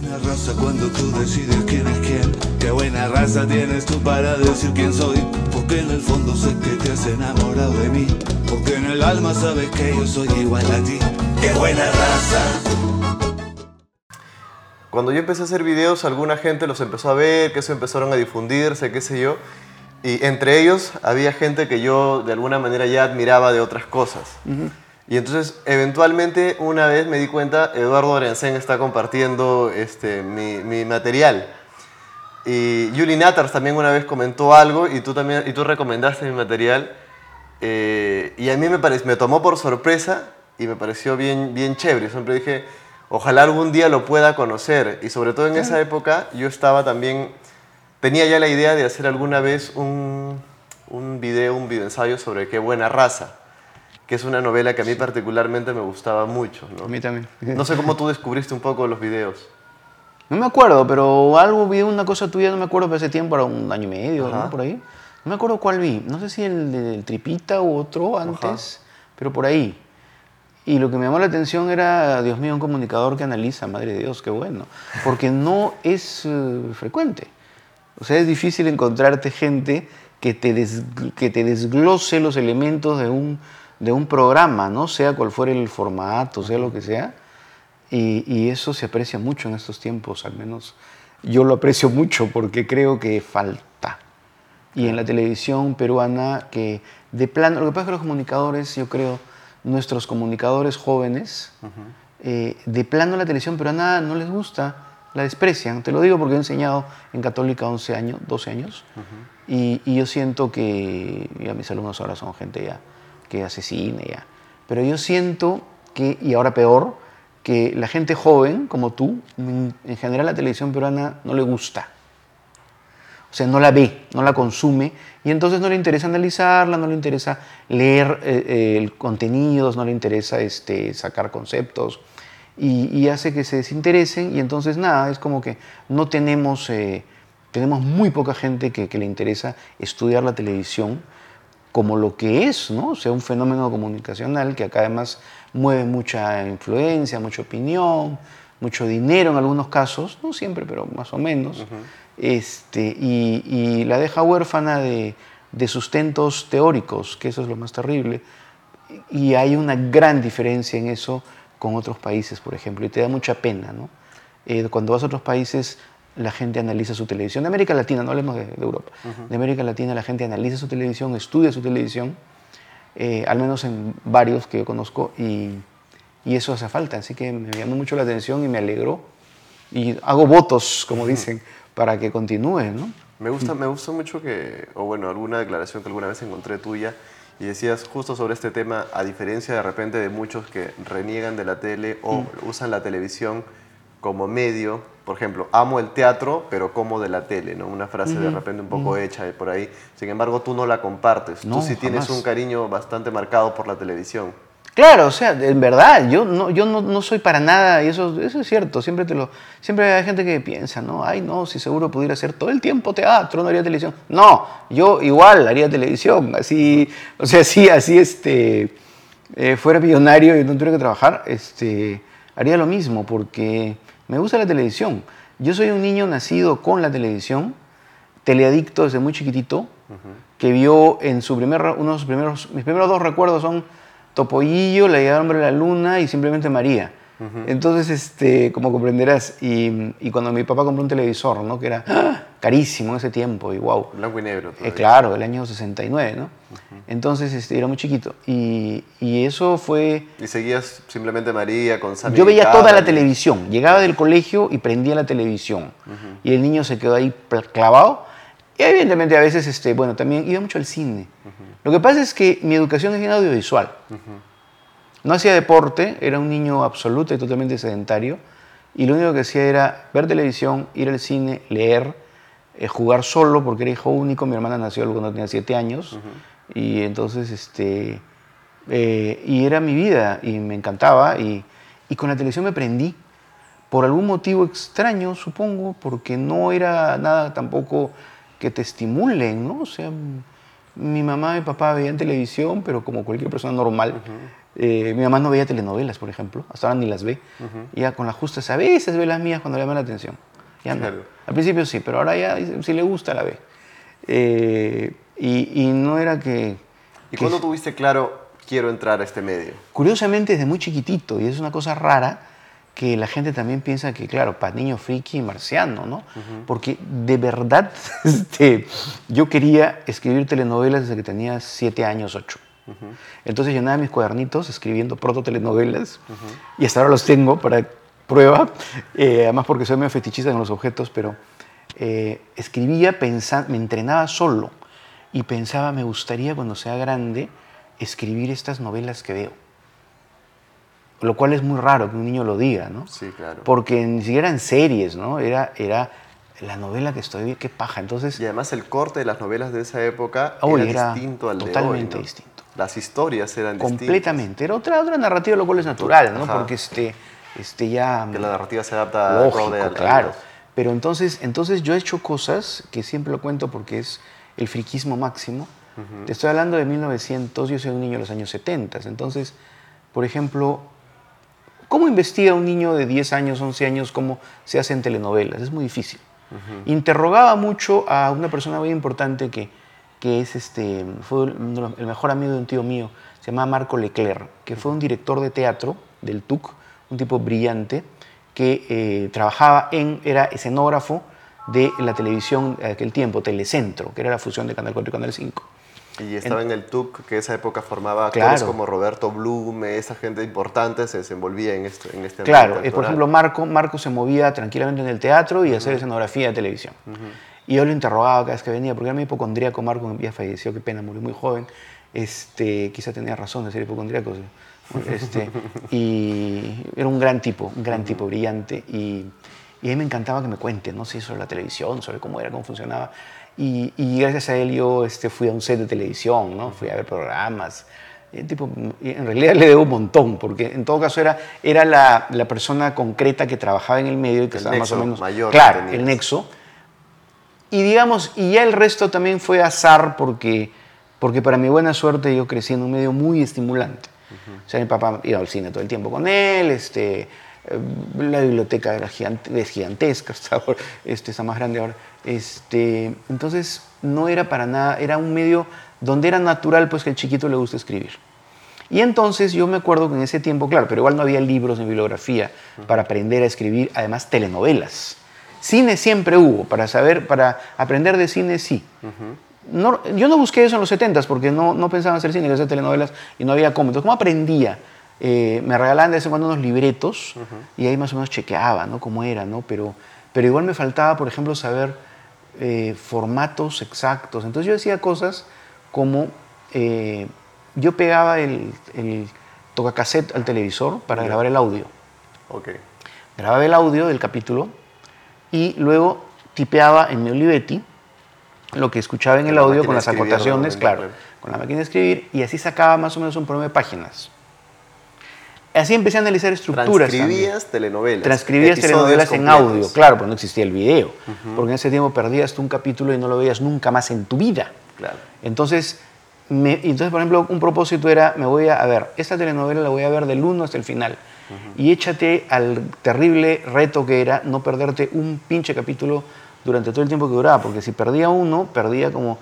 buena raza cuando tú decides quién es quién. Qué buena raza tienes tú para decir quién soy. Porque en el fondo sé que te has enamorado de mí. Porque en el alma sabes que yo soy igual a ti. Qué buena raza. Cuando yo empecé a hacer videos, alguna gente los empezó a ver, que eso empezaron a difundirse, qué sé yo. Y entre ellos había gente que yo de alguna manera ya admiraba de otras cosas. Y entonces, eventualmente, una vez me di cuenta, Eduardo Orensen está compartiendo este, mi, mi material. Y Yuli Natars también una vez comentó algo y tú también y tú recomendaste mi material. Eh, y a mí me, parec- me tomó por sorpresa y me pareció bien, bien chévere. Siempre dije, ojalá algún día lo pueda conocer. Y sobre todo en esa época yo estaba también, tenía ya la idea de hacer alguna vez un, un video, un videoensayo sobre qué buena raza, que es una novela que a mí particularmente me gustaba mucho. ¿no? A mí también. No sé cómo tú descubriste un poco los videos. No me acuerdo, pero algo vi, una cosa tuya, no me acuerdo, pero hace tiempo, era un año y medio. ¿no? Por ahí. No me acuerdo cuál vi. No sé si el del Tripita u otro antes, pero por ahí. Y lo que me llamó la atención era, Dios mío, un comunicador que analiza, madre de Dios, qué bueno. Porque no es eh, frecuente. O sea, es difícil encontrarte gente que te, des- que te desglose los elementos de un, de un programa, ¿no? Sea cual fuera el formato, sea lo que sea. Y, y eso se aprecia mucho en estos tiempos, al menos yo lo aprecio mucho porque creo que falta. Y en la televisión peruana, que de plano, lo que pasa es que los comunicadores, yo creo, nuestros comunicadores jóvenes, eh, de plano la televisión peruana no les gusta, la desprecian. Te lo digo porque he enseñado en Católica 11 años, 12 años, y, y yo siento que, ya mis alumnos ahora son gente ya que hace cine ya, pero yo siento que, y ahora peor, que la gente joven como tú, en, en general la televisión peruana no le gusta. O sea, no la ve, no la consume y entonces no le interesa analizarla, no le interesa leer eh, eh, contenidos, no le interesa este, sacar conceptos y, y hace que se desinteresen y entonces nada, es como que no tenemos, eh, tenemos muy poca gente que, que le interesa estudiar la televisión como lo que es, ¿no? O sea, un fenómeno comunicacional que acá además mueve mucha influencia, mucha opinión, mucho dinero en algunos casos, no siempre, pero más o menos, este, y, y la deja huérfana de, de sustentos teóricos, que eso es lo más terrible, y hay una gran diferencia en eso con otros países, por ejemplo, y te da mucha pena, ¿no? Eh, cuando vas a otros países, la gente analiza su televisión. De América Latina, no hablemos de, de Europa. De América Latina, la gente analiza su televisión, estudia su televisión, eh, al menos en varios que yo conozco, y, y eso hace falta. Así que me llamó mucho la atención y me alegró. Y hago votos, como dicen, para que continúe, ¿no? Me gusta, me gusta mucho que, o bueno, alguna declaración que alguna vez encontré tuya y decías justo sobre este tema, a diferencia de repente de muchos que reniegan de la tele o usan la televisión como medio, por ejemplo, amo el teatro, pero como de la tele, ¿no? Una frase de repente un poco hecha de por ahí. Sin embargo, tú no la compartes. No, tú sí tienes jamás. un cariño bastante marcado por la televisión. Claro, o sea, en verdad, yo no, yo no, no soy para nada, y eso, eso es cierto, siempre, te lo, siempre hay gente que piensa, ¿no? Ay, no, si seguro pudiera hacer todo el tiempo teatro, no haría televisión. No, yo igual haría televisión, así, o sea, así, así, este, eh, fuera millonario y no tuviera que trabajar, este, haría lo mismo, porque me gusta la televisión. Yo soy un niño nacido con la televisión, teleadicto desde muy chiquitito, que vio en su primer, uno de sus primeros, mis primeros dos recuerdos son Topollillo, La llegada del hombre a la luna y simplemente María. Entonces, este, como comprenderás, y, y cuando mi papá compró un televisor, ¿no? que era ¡ah! carísimo en ese tiempo, y wow, Blanco y negro. eh, claro, del año 69, ¿no? Entonces este, era muy chiquito. Y, y eso fue... Y seguías simplemente María con Sammy Yo veía toda la televisión. Llegaba del colegio y prendía la televisión. Y el niño se quedó ahí clavado. Y evidentemente a veces, este, bueno, también iba mucho al cine. Lo que pasa es que mi educación es bien audiovisual. No hacía deporte, era un niño absoluto y totalmente sedentario. Y lo único que hacía era ver televisión, ir al cine, leer, eh, jugar solo, porque era hijo único. Mi hermana nació cuando tenía siete años. Y entonces, este, eh, y era mi vida y me encantaba. Y, y con la televisión me prendí. Por algún motivo extraño, supongo, porque no era nada tampoco que te estimulen, ¿no? O sea, mi mamá y mi papá veían televisión, pero como cualquier persona normal. Eh, mi mamá no veía telenovelas, por ejemplo, hasta ahora ni las ve. Ya con las justas a veces ve las mías cuando le llaman la atención. Ya no. Al principio sí, pero ahora ya si le gusta la ve. Eh, y, y no era que... ¿Y que- cuándo tuviste claro, quiero entrar a este medio? Curiosamente desde muy chiquitito, y es una cosa rara, que la gente también piensa que, claro, para niño friki marciano, ¿no? Porque de verdad este, yo quería escribir telenovelas desde que tenía siete años, ocho. Entonces llenaba mis cuadernitos escribiendo proto-telenovelas, y hasta ahora los tengo para prueba, eh, además porque soy medio fetichista con los objetos, pero eh, escribía, pensando, me entrenaba solo, y pensaba, me gustaría cuando sea grande escribir estas novelas que veo. Lo cual es muy raro que un niño lo diga, ¿no? Sí, claro. Porque ni siquiera en series, ¿no? Era, era la novela que estoy viendo, qué paja. Entonces, Y además el corte de las novelas de esa época Uy, era, era distinto al de totalmente hoy, ¿no? distinto. Las historias eran distintas. completamente. Era otra, otra narrativa, lo cual es natural, ¿no? Ajá. Porque este, este ya... Que la narrativa se adapta Lógico, al- al- claro. Pero entonces, entonces yo he hecho cosas que siempre lo cuento porque es el friquismo máximo. Te estoy hablando de 1900, yo soy un niño de los años 70. Entonces, por ejemplo, ¿cómo investiga un niño de 10 años, 11 años cómo se hacen telenovelas? Es muy difícil. Interrogaba mucho a una persona muy importante que, que es este, fue el mejor amigo de un tío mío, se llama Marco Leclerc, que fue un director de teatro del TUC, un tipo brillante, que eh, trabajaba en, era escenógrafo de la televisión de aquel tiempo, Telecentro, que era la fusión de Canal 4 y Canal 5. Y estaba en, el TUC, que esa época formaba actores Claro. como Roberto Blume, esa gente importante se desenvolvía en, esto, en este Claro, eh, por ejemplo, Marco, Marco se movía tranquilamente en el teatro y hacer escenografía de televisión. Y yo lo interrogaba cada vez que venía, porque era muy hipocondríaco. Marco ya falleció, qué pena, murió muy joven. Este, quizá tenía razón de ser hipocondríaco. Este, y era un gran tipo, un gran tipo brillante. Y, y a mí me encantaba que me cuente, no sé, sobre la televisión, sobre cómo era, cómo funcionaba. Y, y gracias a él yo este, fui a un set de televisión, ¿no? fui a ver programas. El tipo, en realidad le debo un montón, porque en todo caso era, era la, la persona concreta que trabajaba en el medio y que El estaba más o menos. mayor claro, el nexo. Y digamos, y ya el resto también fue azar porque, porque para mi buena suerte yo crecí en un medio muy estimulante. O sea, mi papá iba al cine todo el tiempo con él, este, eh, la biblioteca era gigante- es gigantesca, hasta ahora, este, está más grande ahora. Este, entonces, no era para nada, era un medio donde era natural pues que al chiquito le guste escribir. Y entonces yo me acuerdo que en ese tiempo, claro, pero igual no había libros ni bibliografía para aprender a escribir, además telenovelas. Cine siempre hubo, para saber, para aprender de cine sí. No, yo no busqué eso en los 70s porque no, no pensaba hacer cine, quería hacer telenovelas y no había cómo. Entonces, ¿cómo aprendía? Eh, me regalaban de vez en cuando unos libretos y ahí más o menos chequeaba, ¿no? Cómo era, ¿no? Pero, pero igual me faltaba, por ejemplo, saber eh, formatos exactos. Entonces yo decía cosas como eh, yo pegaba el, el tocacassette al televisor para Ya. grabar el audio. Ok. Grababa el audio del capítulo y luego tipeaba en mi Olivetti lo que escuchaba en el audio con las acotaciones, claro, claro. con la máquina de escribir y así sacaba más o menos un promedio de páginas. Así empecé a analizar estructuras. también. Transcribías telenovelas. Transcribías telenovelas en audio, claro, pero no existía el video. Porque en ese tiempo perdías tú un capítulo y no lo veías nunca más en tu vida. Claro. Entonces, me- entonces, por ejemplo, un propósito era, me voy a, a ver, esta telenovela la voy a ver del 1 hasta el final. Y échate al terrible reto que era no perderte un pinche capítulo durante todo el tiempo que duraba, porque si perdía uno, perdía como...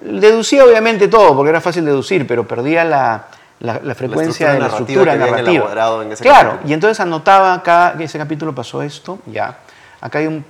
Deducía obviamente todo, porque era fácil deducir, pero perdía la, la- la frecuencia estructura de la narrativa estructura narrativa. en ese claro, capítulo. y entonces anotaba acá que ese capítulo pasó esto, ya. Acá hay un...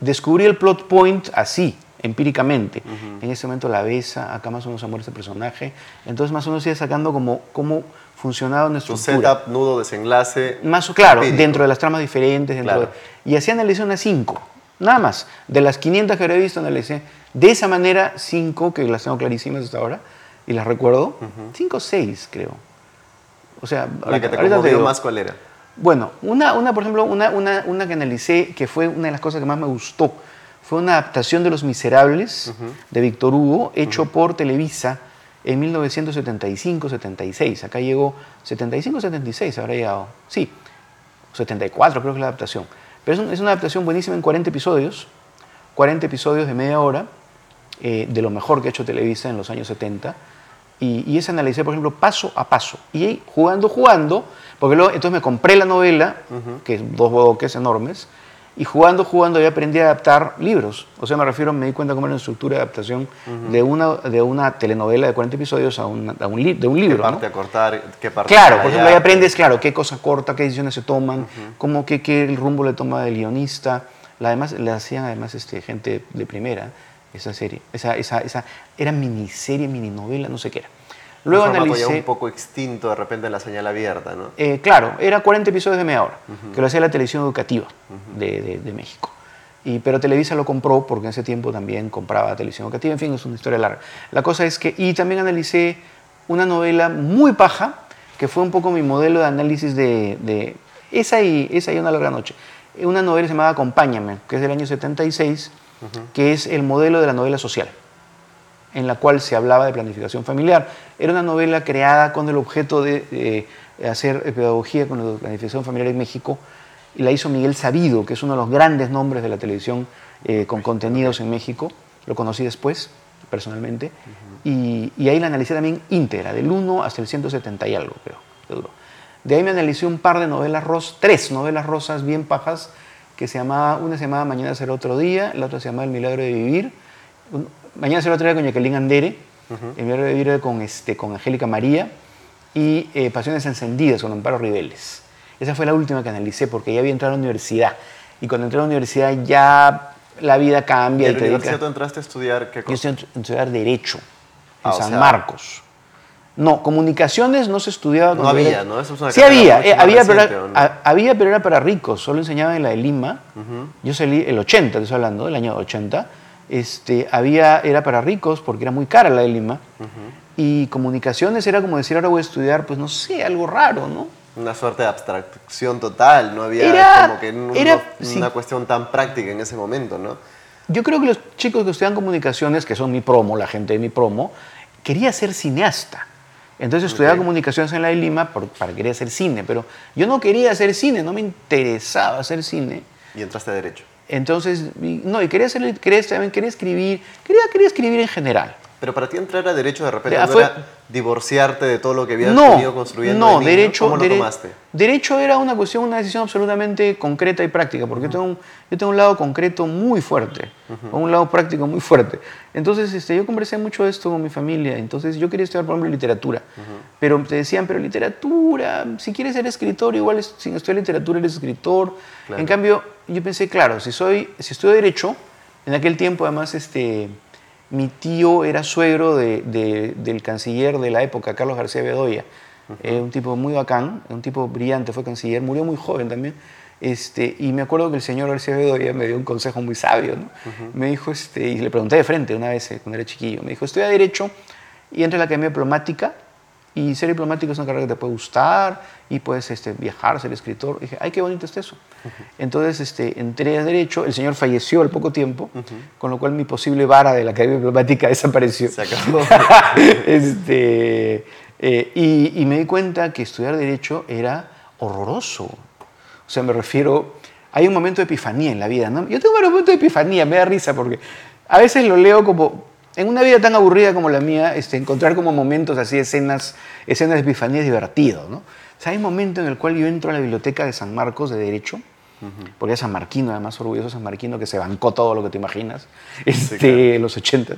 Descubrí el plot point así, empíricamente. En ese momento la besa, acá más o menos se muere ese personaje. Entonces más o menos iba sacando como cómo funcionaba nuestra estructura. setup, nudo, desenlace. Más, claro, empírico. dentro de las tramas diferentes. Dentro Claro. de- y así analicé unas cinco, nada más. De las 500 que había visto, analicé de esa manera cinco, que las tengo clarísimas hasta ahora, y las recuerdo. Cinco o seis, creo. O sea, La que te conmovió más, ¿cuál era? Bueno, una, una por ejemplo, una, una, una que analicé, que fue una de las cosas que más me gustó, fue una adaptación de Los Miserables de Víctor Hugo, hecho por Televisa en 1975-76. Acá llegó 75-76, habrá llegado. Sí, 74 creo que es la adaptación. Pero es, un- es una adaptación buenísima en 40 episodios, 40 episodios de media hora, eh, de lo mejor que ha hecho Televisa en los años 70. Y, y esa analicé, por ejemplo, paso a paso. Y jugando, jugando, porque luego, entonces me compré la novela, que es dos bloques enormes, y jugando, jugando, yo aprendí a adaptar libros. O sea, me refiero, me di cuenta cómo era la estructura de adaptación de, una, de una telenovela de 40 episodios a, una- a un, li- de un ¿Qué libro. ¿no? parte a cortar? ¿Qué parte Claro, por ejemplo, ahí aprendes, claro, qué cosa corta, qué decisiones se toman, cómo, qué, qué el rumbo le toma el guionista. La, además, le hacían además este, gente de primera esa serie. Esa, esa, esa, era miniserie, mininovela, no sé qué era. Luego un analicé... ya un poco extinto de repente en la señal abierta, ¿no? Eh, claro, era 40 episodios de media hora, que lo hacía la televisión educativa de, de- de México. Y, pero Televisa lo compró porque en ese tiempo también compraba televisión educativa, en fin, es una historia larga. La cosa es que, y también analicé una novela muy paja, que fue un poco mi modelo de análisis de, de esa, y, esa y una larga noche. Una novela llamada Acompáñame, que es del año 76, que es el modelo de la novela social en la cual se hablaba de planificación familiar. Era una novela creada con el objeto de eh, hacer pedagogía con la planificación familiar en México y la hizo Miguel Sabido, que es uno de los grandes nombres de la televisión eh, con contenidos en México. Lo conocí después, personalmente, y, y ahí la analicé también íntegra, del 1 hasta el 170 y algo, creo. De ahí me analicé un par de novelas rosas, tres novelas rosas bien pajas, que se llamaba, una se llamaba Mañana será otro día, la otra se llamaba El milagro de vivir, Mañana será otro día con Jacqueline Andere, El milagro de vivir era con, este, con Angélica María y eh, Pasiones encendidas con Amparo Ribeles. Esa fue la última que analicé porque ya había entrado a la universidad y cuando entré a la universidad ya la vida ¿Y cambia y, en la te universidad tú dedicas... entraste a estudiar qué Yo cosa? estoy en estudiar Derecho en Ah, o San sea- Marcos. No, comunicaciones no se estudiaba. No había, era- ¿no? Eso es una sí había, eh, había, pero reciente, era, ¿o no? a- había, pero era para ricos. Solo enseñaba en la de Lima. Yo salí el 80, te estoy hablando, del año 80. Este, había, era para ricos porque era muy cara la de Lima. Y comunicaciones era como decir, ahora voy a estudiar, pues no sé, algo raro, ¿no? Una suerte de abstracción total, no había Era- como que un- era- una sí. cuestión tan práctica en ese momento, ¿no? Yo creo que los chicos que estudian comunicaciones, que son mi promo, la gente de mi promo, quería ser cineasta. Entonces estudiaba Ok. comunicaciones en la de Lima por- para querer hacer cine, pero yo no quería hacer cine, no me interesaba hacer cine. Y entraste a Derecho. Entonces, no, y quería, hacer, quería, quería escribir, quería, quería escribir en general. Pero para ti entrar a Derecho de repente Ya, no fue- era divorciarte de todo lo que habías no, venido construyendo no, derecho, ¿Cómo lo dere- tomaste? derecho era una cuestión, una decisión absolutamente concreta y práctica, porque yo, tengo un, yo tengo un lado concreto muy fuerte, o un lado práctico muy fuerte. Entonces, este, yo conversé mucho de esto con mi familia, entonces yo quería estudiar, por ejemplo, literatura, pero te decían, pero literatura, si quieres ser escritor, igual es- sin estudiar literatura eres escritor. Claro. En cambio, yo pensé, claro, si, soy, si estudio derecho, en aquel tiempo además este, mi tío era suegro de- de- del canciller de la época, Carlos García Bedoya, Eh, un tipo muy bacán, un tipo brillante, fue canciller, murió muy joven también. Este, y me acuerdo que el señor García Bedoya me dio un consejo muy sabio. ¿no? Me dijo, este, y le pregunté de frente una vez eh, cuando era chiquillo, me dijo, estudia Derecho y entra a la Academia Diplomática y ser diplomático es una carrera que te puede gustar y puedes este, viajar, ser escritor. Y dije, ay, qué bonito es eso. Entonces este, entré a Derecho, el señor falleció al poco tiempo, con lo cual mi posible vara de la Academia Diplomática desapareció. Se acabó. este, eh, y, y me di cuenta que estudiar Derecho era horroroso. O sea, me refiero, hay un momento de epifanía en la vida. ¿no? Yo tengo un momento de epifanía, me da risa porque a veces lo leo como, en una vida tan aburrida como la mía, este, encontrar como momentos así, escenas, escenas de epifanía es divertido. ¿no? O sea, hay un momento en el cual yo entro a la biblioteca de San Marcos de Derecho, porque es San Marquino, además orgulloso San Marquino, que se bancó todo lo que te imaginas, este, claro. en los 80.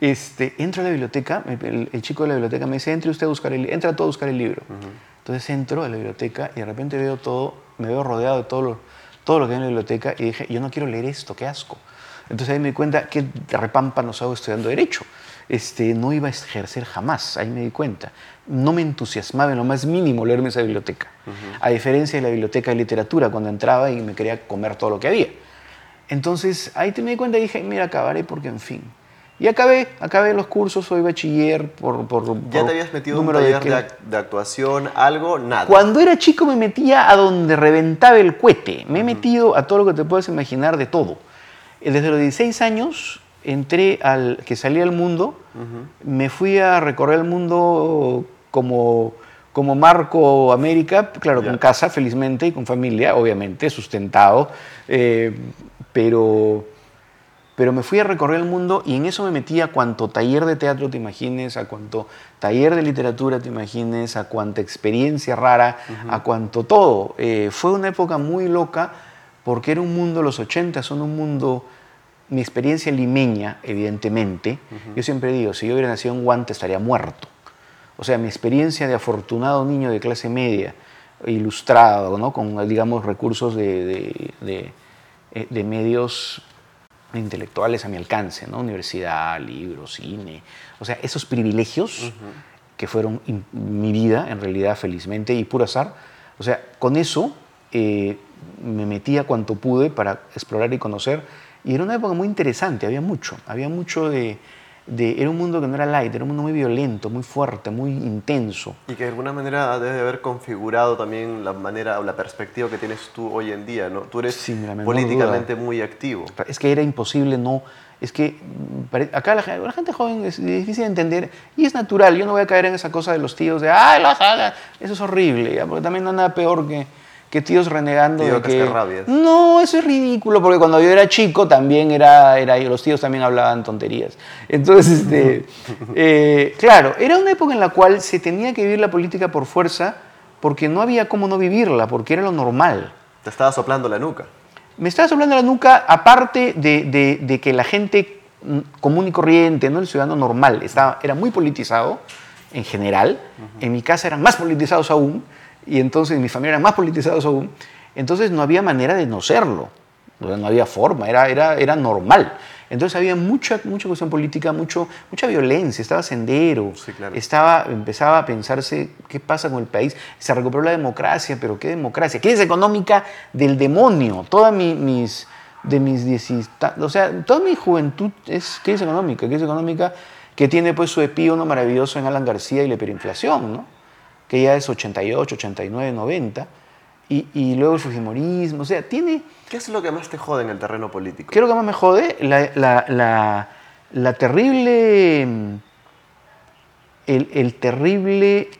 Este, entro a la biblioteca, el, el chico de la biblioteca me dice, entre usted a buscar el, entra todo a buscar el libro. Entonces entro a la biblioteca y de repente veo todo, me veo rodeado de todo lo, todo lo que hay en la biblioteca y dije, yo no quiero leer esto, qué asco. Entonces ahí me di cuenta que repámpanos hago estudiando Derecho. Este, no iba a ejercer jamás, ahí me di cuenta. No me entusiasmaba en lo más mínimo leerme esa biblioteca. A diferencia de la biblioteca de literatura, cuando entraba y me quería comer todo lo que había. Entonces ahí te me di cuenta y dije, mira, acabaré porque en fin. Y acabé, acabé los cursos, soy bachiller por... por ¿Ya por te habías metido en un taller de, que- de actuación, algo? Nada. Cuando era chico me metía a donde reventaba el cohete. Me he metido a todo lo que te puedes imaginar de todo. Eh, Desde los 16 años entré al que salí al mundo, me fui a recorrer el mundo como, como Marco América, claro, con casa, felizmente, y con familia, obviamente, sustentado, eh, pero pero me fui a recorrer el mundo y en eso me metí a cuanto taller de teatro te imagines, a cuanto taller de literatura te imagines, a cuanta experiencia rara, a cuanto todo. Eh, fue una época muy loca porque era un mundo, los 80 son un mundo, mi experiencia limeña, evidentemente, yo siempre digo, si yo hubiera nacido en Guante estaría muerto. O sea, mi experiencia de afortunado niño de clase media, ilustrado, ¿no? con, digamos, recursos de, de, eh, de medios intelectuales a mi alcance, ¿no? Universidad, libros, cine. O sea, esos privilegios que fueron mi vida, en realidad, felizmente, y puro azar. O sea, con eso eh, me metí a cuanto pude para explorar y conocer. Y era una época muy interesante, había mucho, había mucho de, era un mundo que no era light, era un mundo muy violento, muy fuerte, muy intenso. Y que de alguna manera debe haber configurado también la manera o la perspectiva que tienes tú hoy en día, ¿no? Tú eres políticamente muy activo. Es que era imposible no... Es que mm, acá la, gente joven es difícil de entender y es natural. Yo no voy a caer en esa cosa de los tíos de, ¡ay, los, eso es horrible! Porque también no hay nada peor que que tíos renegando de que... No, eso es ridículo, porque cuando yo era chico también era, era los tíos también hablaban tonterías. Entonces, este, eh, claro, era una época en la cual se tenía que vivir la política por fuerza, porque no había cómo no vivirla, porque era lo normal. Te estaba soplando la nuca. Me estaba soplando la nuca, aparte de, de, que la gente común y corriente, ¿no? el ciudadano normal, estaba, era muy politizado en general. En mi casa eran más politizados aún y entonces mi familia era más politizados aún, entonces no había manera de no serlo, no había forma, era, era, era normal. Entonces había mucha, mucha cuestión política, mucho, mucha violencia, estaba sendero, estaba, empezaba a pensarse qué pasa con el país, se recuperó la democracia, pero qué democracia, crisis económica del demonio, toda mi, mis, de mis o sea, toda mi juventud es crisis económica, crisis económica que tiene pues su epígono maravilloso en Alan García y la hiperinflación, ¿no? Que ya es 88, 89, 90, y, y, luego el fujimorismo, o sea, tiene... ¿Qué es lo que más te jode en el terreno político? ¿Qué es lo que más me jode? La, la, la, la terrible... El, el, terrible...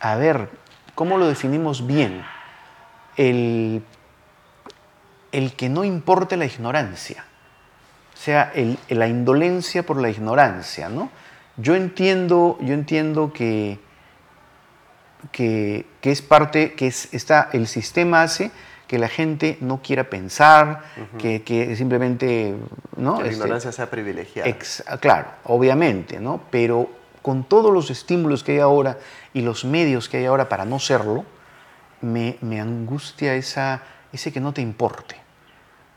A ver, ¿cómo lo definimos bien? El, el que no importe la ignorancia, o sea, el, la indolencia por la ignorancia, ¿no? Yo entiendo, yo entiendo que que, es parte, que es, está, el sistema hace que la gente no quiera pensar, que, simplemente... ¿no? Que la este, ignorancia sea privilegiada. claro, obviamente, ¿no? Pero con todos los estímulos que hay ahora y los medios que hay ahora para no serlo, me, me angustia esa, ese que no te importe.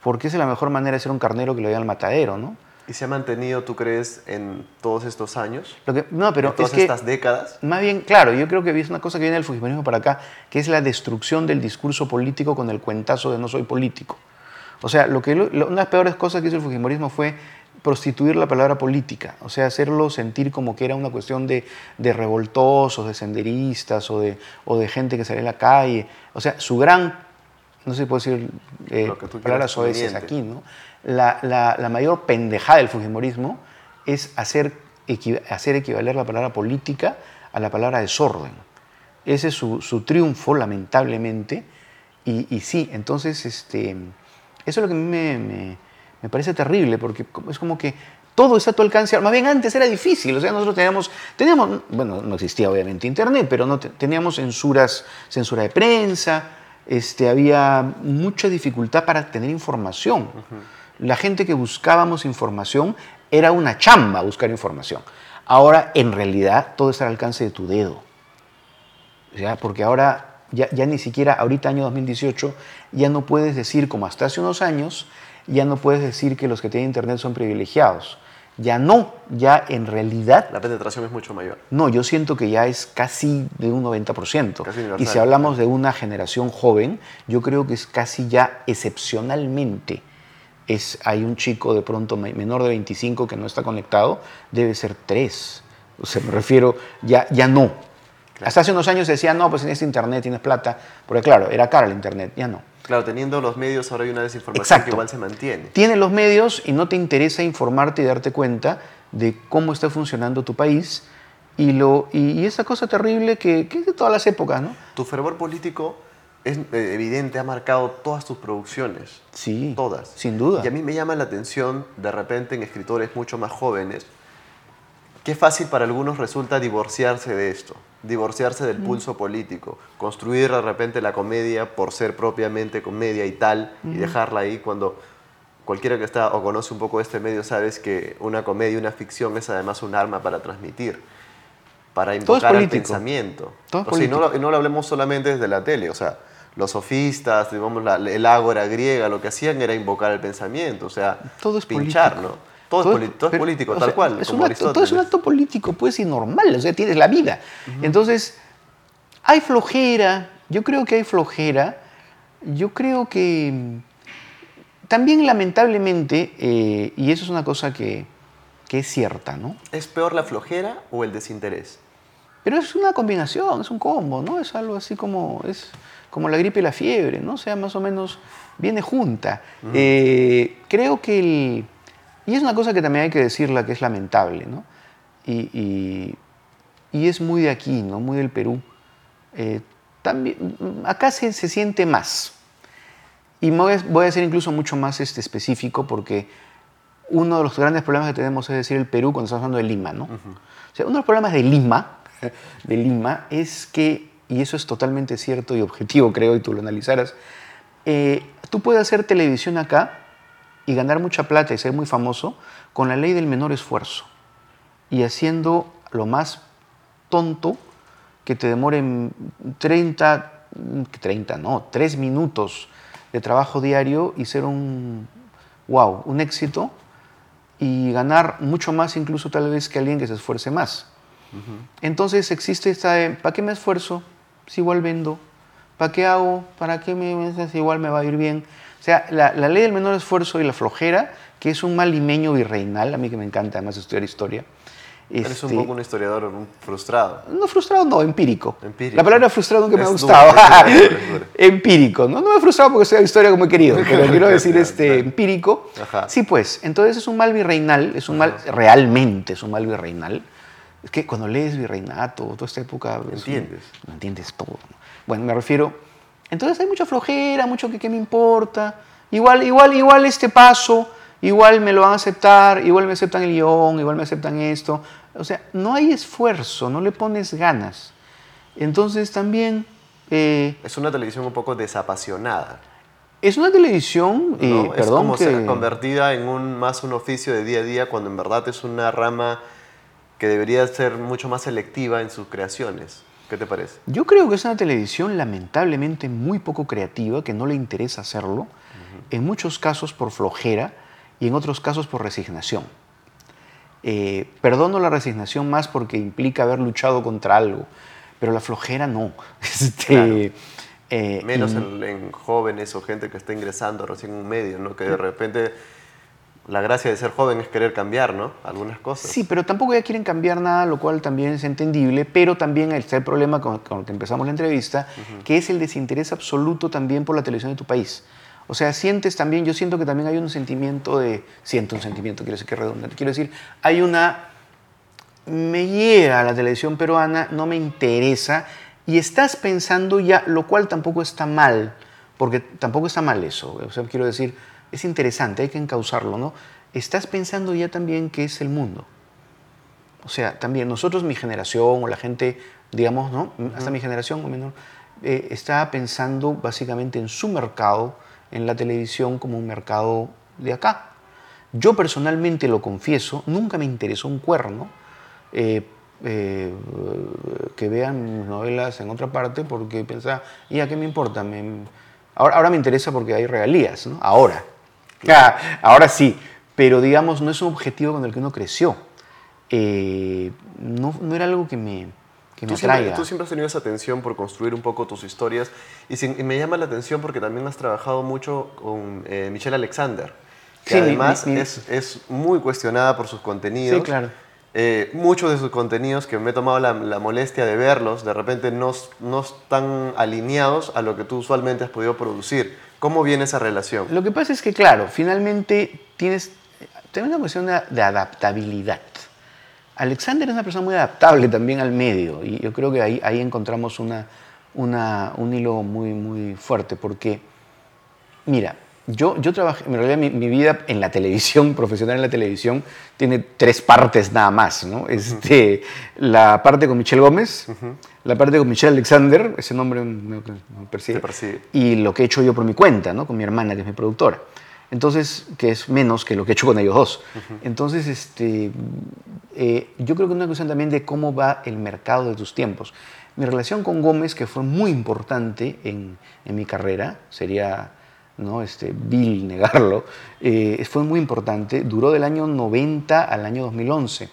Porque esa es la mejor manera de ser un carnero que lo vea al matadero, ¿no? ¿Y se ha mantenido, tú crees, en todos estos años? Lo que, no, pero en todas es que, estas décadas. Más bien, claro, yo creo que es una cosa que viene del fujimorismo para acá, que es la destrucción del discurso político con el cuentazo de no soy político. O sea, lo que, una de las peores cosas que hizo el fujimorismo fue prostituir la palabra política, o sea, hacerlo sentir como que era una cuestión de, de revoltosos, de senderistas o de, o de gente que sale a la calle. O sea, su gran, no sé si puedo decir eh, palabras soeces aquí, ¿no? La, mayor pendejada del Fujimorismo es hacer, hacer equivaler la palabra política a la palabra desorden. Ese es su, triunfo, lamentablemente. Y, sí, entonces, este, eso es lo que a mí me, parece terrible, porque es como que todo está a tu alcance. Más bien antes era difícil, o sea, nosotros teníamos, teníamos bueno, no existía obviamente Internet, pero no teníamos censuras, censura de prensa, este, había mucha dificultad para tener información la gente que buscábamos información era una chamba buscar información. Ahora, en realidad, todo está al alcance de tu dedo. Porque ahora, ya, ni siquiera, ahorita año 2018, ya no puedes decir, como hasta hace unos años, ya no puedes decir que los que tienen internet son privilegiados. Ya no, ya en realidad... La penetración es mucho mayor. No, yo siento que ya es casi de un 90%. y si hablamos de una generación joven, yo creo que es casi ya excepcionalmente es, hay un chico de pronto menor de 25 que no está conectado, debe ser 3. O sea, me refiero, ya, ya no. Hasta hace unos años se decía, no, pues tienes internet, tienes plata, porque claro, era cara el internet, ya no. Claro, teniendo los medios ahora hay una desinformación que igual se mantiene. Tienes los medios y no te interesa informarte y darte cuenta de cómo está funcionando tu país y, lo, y, esa cosa terrible que, que, es de todas las épocas, ¿no? Tu fervor político es eh, evidente, ha marcado todas tus producciones. Sí. Todas. Sin duda. Y a mí me llama la atención, de repente, en escritores mucho más jóvenes, qué fácil para algunos resulta divorciarse de esto, divorciarse del pulso político, construir de repente la comedia por ser propiamente comedia y tal, y dejarla ahí cuando cualquiera que está o conoce un poco este medio sabes que una comedia, una ficción es además un arma para transmitir, para invocar el pensamiento. Todo es O sea, y no, lo, y no lo hablemos solamente desde la tele, o sea, los sofistas, digamos, la- el ágora griega, lo que hacían era invocar el pensamiento, o sea, Todo es pinchar, político. ¿no? Todo, es, poli- todo es pero, político, tal sea, cual. Es como un acto, todo es un acto político, pues, y normal, o sea, tienes la vida. Entonces, hay flojera, yo creo que hay flojera, yo creo que también lamentablemente, eh, y eso es una cosa que, que es cierta, ¿no? ¿Es peor la flojera o el desinterés? Pero es una combinación, es un combo, ¿no? Es algo así como, es como la gripe y la fiebre, ¿no? O sea, más o menos viene junta. Eh, creo que el... Y es una cosa que también hay que decirla, que es lamentable, ¿no? Y, y- y es muy de aquí, ¿no? Muy del Perú. Eh, también, acá se, se siente más. Y voy a, voy a ser incluso mucho más este, específico porque uno de los grandes problemas que tenemos es decir el Perú cuando estamos hablando de Lima, ¿no? O sea, uno de los problemas de Lima, de Lima, es que, y eso es totalmente cierto y objetivo, creo, y tú lo analizaras, eh, tú puedes hacer televisión acá y ganar mucha plata y ser muy famoso con la ley del menor esfuerzo y haciendo lo más tonto que te demoren 30, que 30 no, 3 minutos de trabajo diario y ser un, wow, un éxito y ganar mucho más incluso tal vez que alguien que se esfuerce más. Entonces existe esta ¿para qué me esfuerzo si igual vendo? ¿Para qué hago? ¿Para qué me si igual me va a ir bien? O sea, la, la ley del menor esfuerzo y la flojera, que es un mal limeño virreinal, a mí que me encanta además estudiar historia. Eres un este, poco un historiador un frustrado. no frustrado, no, empírico. Empírico. La palabra frustrado nunca me ha gustado. empírico, ¿no? No me he frustrado porque estudio historia como he querido, pero quiero decir este, empírico. Ajá. Sí, pues, entonces es un mal virreinal, es un mal, realmente es un mal virreinal. Es que cuando lees virreinato, toda esta época... es un- Entiendes. no entiendes todo. ¿no? Bueno, me refiero... Entonces hay mucha flojera, mucho que qué me importa. Igual, igual, igual este paso, igual me lo van a aceptar, igual me aceptan el guion, igual me aceptan esto. O sea, no hay esfuerzo, no le pones ganas. Entonces también eh, Es una televisión un poco desapasionada. es una televisión, eh, ¿no? es perdón como que... ser convertida en un más un oficio de día a día cuando en verdad es una rama que debería ser mucho más selectiva en sus creaciones. ¿Qué te parece? Yo creo que es una televisión lamentablemente muy poco creativa, que no le interesa hacerlo, en muchos casos por flojera y en otros casos por resignación. Eh, perdono la resignación más porque implica haber luchado contra algo, pero la flojera no. Este, Claro. eh, Menos y- en, en jóvenes o gente que está ingresando recién en un medio, ¿no? Que de repente la gracia de ser joven es querer cambiar, ¿no? Algunas cosas. Sí, pero tampoco ya quieren cambiar nada, lo cual también es entendible, pero también está el problema con, con el que empezamos la entrevista, que es el desinterés absoluto también por la televisión de tu país. O sea, sientes también, yo siento que también hay un sentimiento de, siento un sentimiento, quiero decir que es redundante, quiero decir, hay una, me llega la televisión peruana, no me interesa, y estás pensando ya, lo cual tampoco está mal, porque tampoco está mal eso, o sea, quiero decir, es interesante, hay que encauzarlo, ¿no? Estás pensando ya también qué es el mundo. O sea, también nosotros, mi generación o la gente, digamos, ¿no? Hasta mi generación o menor, eh, está pensando básicamente en su mercado, en la televisión como un mercado de acá. Yo personalmente lo confieso, nunca me interesó un cuerno eh, eh, que vean mis novelas en otra parte porque pensaba, ¿y a qué me importa? Me- ahora, ahora me interesa porque hay regalías, ¿no? Ahora. Ah, ahora sí, pero digamos, no es un objetivo con el que uno creció. Eh, no, no era algo que me, que me Tú siempre, tú siempre has tenido esa atención por construir un poco tus historias y, sin- y me llama la atención porque también has trabajado mucho con eh, Michelle Alexander, que Sí, además mi- mi- es, es muy cuestionada por sus contenidos. Sí, claro. Eh, muchos de sus contenidos que me he tomado la, la molestia de verlos, de repente no, no están alineados a lo que tú usualmente has podido producir. ¿Cómo viene esa relación? Lo que pasa es que, claro, finalmente tienes, tienes una cuestión de, de adaptabilidad. Alexander es una persona muy adaptable también al medio y yo creo que ahí, ahí encontramos una, una, un hilo muy, muy fuerte, porque, mira, yo, yo trabajé, en realidad mi, mi vida en la televisión, profesional en la televisión, tiene tres partes nada más, ¿no? Este, la parte con Michelle Gómez, la parte con Michelle Alexander, ese nombre me, me persigue, persigue. y lo que he hecho yo por mi cuenta, ¿no? Con mi hermana, que es mi productora. Entonces, que es menos que lo que he hecho con ellos dos. Entonces, este, eh, yo creo que es una cuestión también de cómo va el mercado de tus tiempos. Mi relación con Gómez, que fue muy importante en, en mi carrera, sería ¿no? este, vil negarlo, eh, fue muy importante, duró del año 90 al año 2011,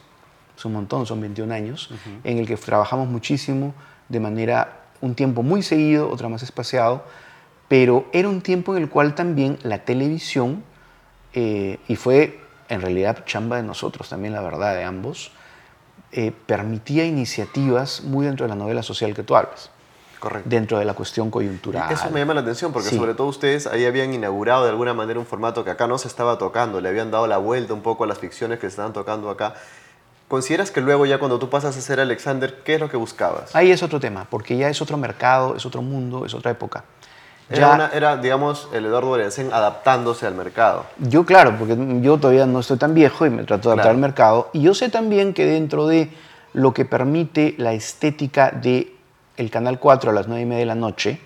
es un montón, son 21 años, en el que trabajamos muchísimo de manera, un tiempo muy seguido, otra más espaciado, pero era un tiempo en el cual también la televisión, eh, y fue en realidad chamba de nosotros también, la verdad, de ambos, eh, permitía iniciativas muy dentro de la novela social que tú hablas, Correcto. dentro de la cuestión coyuntural. Eso me llama la atención porque Sí. sobre todo ustedes ahí habían inaugurado de alguna manera un formato que acá no se estaba tocando, le habían dado la vuelta un poco a las ficciones que se estaban tocando acá. ¿Consideras que luego ya cuando tú pasas a ser Alexander, qué es lo que buscabas? Ahí es otro tema, porque ya es otro mercado, es otro mundo, es otra época. Era, Ya, una- era, digamos, el Eduardo Berensen adaptándose al mercado. Yo, claro, porque yo todavía no estoy tan viejo y me trato de adaptar Claro. al mercado. Y yo sé también que dentro de lo que permite la estética de el Canal 4 a las 9 y media de la noche,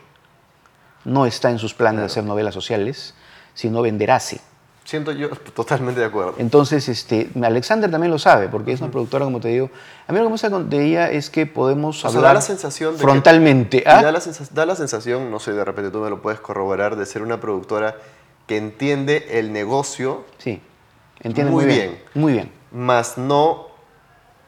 no está en sus planes de hacer novelas sociales, sino venderase. Siento yo totalmente de acuerdo. Entonces, este, Alexander también lo sabe, porque es una productora, como te digo. A mí lo que me gusta de ella es que podemos O sea, hablar da la sensación de que- frontalmente. Y ¿ah? da, la da la sensación, no sé, de repente tú me lo puedes corroborar, de ser una productora que entiende el negocio, Sí, entiende Muy muy, bien. bien. Muy bien. más no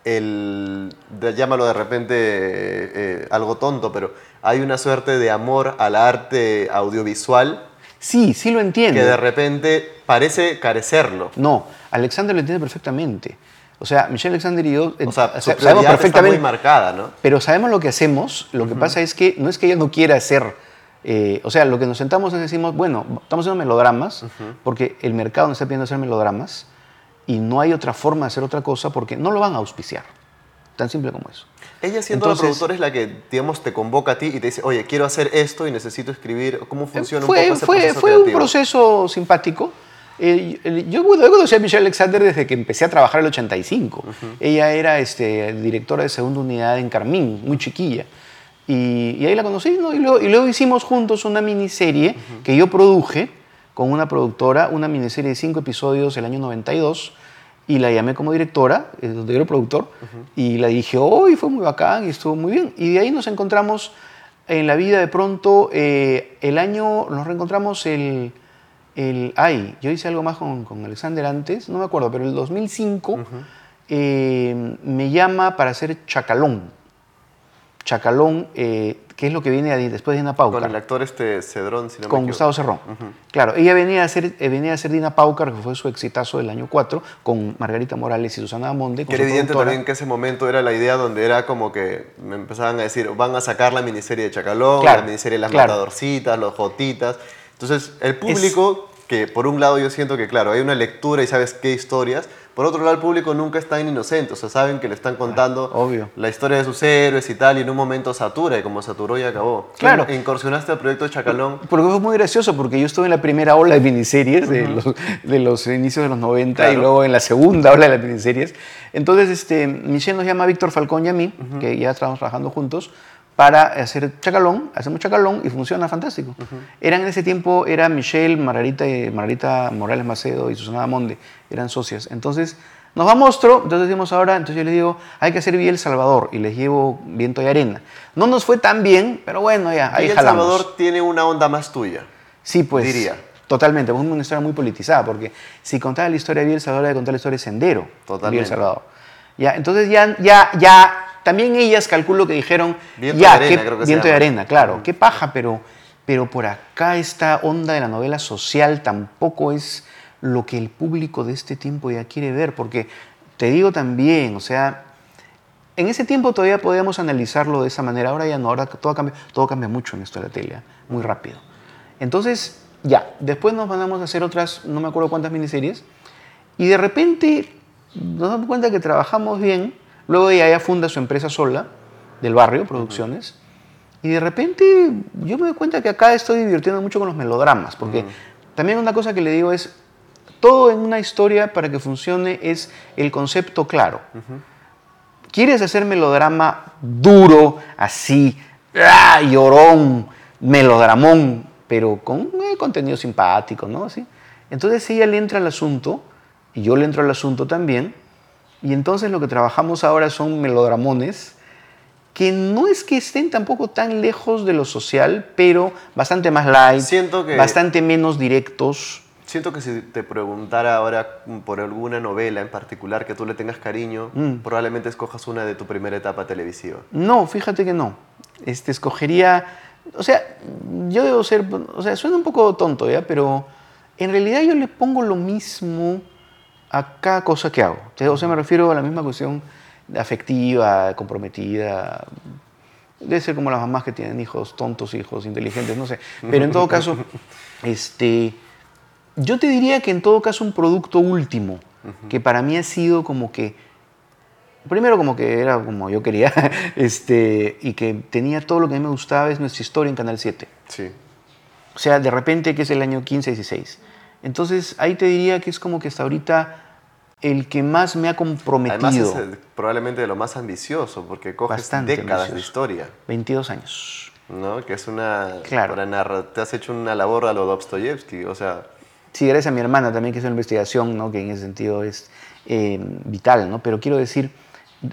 el, llámalo de repente eh, eh, algo tonto, pero hay una suerte de amor al arte audiovisual Sí, sí lo entiende. que de repente parece carecerlo. No, Alexander lo entiende perfectamente. O sea, Michelle Alexander y yo eh, O sea, su sabemos prioridad está muy perfectamente, marcada, ¿no? pero sabemos lo que hacemos. Lo que pasa es que no es que ella no quiera hacer. eh, o sea, lo que nos sentamos es decimos, bueno, estamos haciendo melodramas, porque el mercado nos está pidiendo hacer melodramas y no hay otra forma de hacer otra cosa porque no lo van a auspiciar. Tan simple como eso. Ella siendo la Entonces- productora es la que, digamos, te convoca a ti y te dice, oye, quiero hacer esto y necesito escribir. ¿Cómo funciona fue, un poco ese fue, proceso fue un creativo? proceso simpático. Eh, yo, yo conocí a Michelle Alexander desde que empecé a trabajar en el 85. Ella era este, directora de segunda unidad en Carmín, muy chiquilla. Y, y ahí la conocí, ¿no? Y luego, y luego hicimos juntos una miniserie que yo produje con una productora, una miniserie de cinco episodios el año 92. Y la llamé como directora, donde yo era productor, y la dije, oh, y fue muy bacán, y estuvo muy bien. Y de ahí nos encontramos en la vida de pronto, eh, el año, nos reencontramos el, el, ay, yo hice algo más con, con Alexander antes, no me acuerdo, pero el 2005 eh, me llama para hacer Chacalón. Chacalón, eh, que es lo que viene después de Dina Paucar. Con el actor este Cedrón, si no me con equivoco. Gustavo Cerrón. Claro, ella venía a, hacer, eh, venía a hacer Dina Paucar, que fue su exitazo del año 4, con Margarita Morales y Susana Monde. Que era evidente también que ese momento era la idea donde era como que me empezaban a decir, van a sacar la miniserie de Chacalón, Claro, la miniserie de las claro. matadorcitas, los jotitas. Entonces, el público, que por un lado yo siento que, claro, hay una lectura y sabes qué historias, por otro lado el público nunca es tan inocente, o sea, saben que le están contando obvio. la historia de sus héroes y tal, y en un momento satura, y como saturó y acabó. Claro. Tú Incursionaste al proyecto de Chacalón. Porque fue muy gracioso, porque yo estuve en la primera ola de miniseries de, los, de los inicios de los 90 y Claro. luego en la segunda ola de las miniseries. Entonces, este, Michelle nos llama a Víctor Falcón y a mí, que ya estábamos trabajando juntos, para hacer Chacalón, hacemos Chacalón y funciona fantástico. Eran en ese tiempo, era Michelle, Margarita, y- Margarita Morales Macedo y Susana Monde, eran socias. Entonces, nos va a Monstruo, entonces decimos ahora, entonces yo les digo, hay que hacer Villa El Salvador y les llevo Viento y Arena. No nos fue tan bien, pero bueno, ya, ahí y El. Salvador tiene una onda más tuya. Sí, pues. Diría. Totalmente, es una historia muy politizada, porque si contaba la historia de Villa El Salvador, hay que contar la historia de Sendero. de Totalmente. Villa El Salvador. Ya, entonces ya, ya, ya, también ellas calculo que dijeron, Viento ya, de arena, qué- creo que viento de arena, claro, qué paja, pero, pero por acá esta onda de la novela social tampoco es lo que el público de este tiempo ya quiere ver, porque te digo también, o sea, en ese tiempo todavía podíamos analizarlo de esa manera, ahora ya no, ahora todo cambia, todo cambia mucho en esto de la tele, muy rápido. Entonces, ya, después nos mandamos a hacer otras, no me acuerdo cuántas miniseries, y de repente nos damos cuenta que trabajamos bien, luego ella ya funda su empresa sola, del barrio, Producciones, Y de repente yo me doy cuenta que acá estoy divirtiendo mucho con los melodramas, porque también una cosa que le digo es, todo en una historia para que funcione es el concepto claro. ¿Quieres hacer melodrama duro, así, ¡ah! llorón, melodramón, pero con eh, contenido simpático, ¿no? Así. Entonces ella le entra al asunto, y yo le entro al asunto también, y entonces lo que trabajamos ahora son melodramones que no es que estén tampoco tan lejos de lo social, pero bastante más light, Siento que- bastante menos directos. Siento que si te preguntara ahora por alguna novela en particular que tú le tengas cariño, Mm. probablemente escojas una de tu primera etapa televisiva. No, fíjate que no. Este, escogería, o sea, yo debo ser, o sea, suena un poco tonto, ¿ya? Pero en realidad yo le pongo lo mismo a cada cosa que hago. O sea, me refiero a la misma cuestión afectiva, comprometida. Debe ser como las mamás que tienen hijos tontos, hijos inteligentes, no sé. Pero en todo caso, este, yo te diría que en todo caso un producto último, que para mí ha sido como que primero como que era como yo quería, este, y que tenía todo lo que a mí me gustaba, es nuestra historia en Canal 7. Sí. O sea, de repente que es el año 15, 16. Entonces ahí te diría que es como que hasta ahorita el que más me ha comprometido. Además es probablemente de lo más ambicioso porque coges Bastante décadas de ambicioso. historia, 22 años. ¿no? Que es una... Claro. Para narrar, te has hecho una labor a lo Dostoyevsky, o sea... Sí, gracias a mi hermana también que hizo la investigación, ¿no? que en ese sentido es eh, vital, ¿no? Pero quiero decir,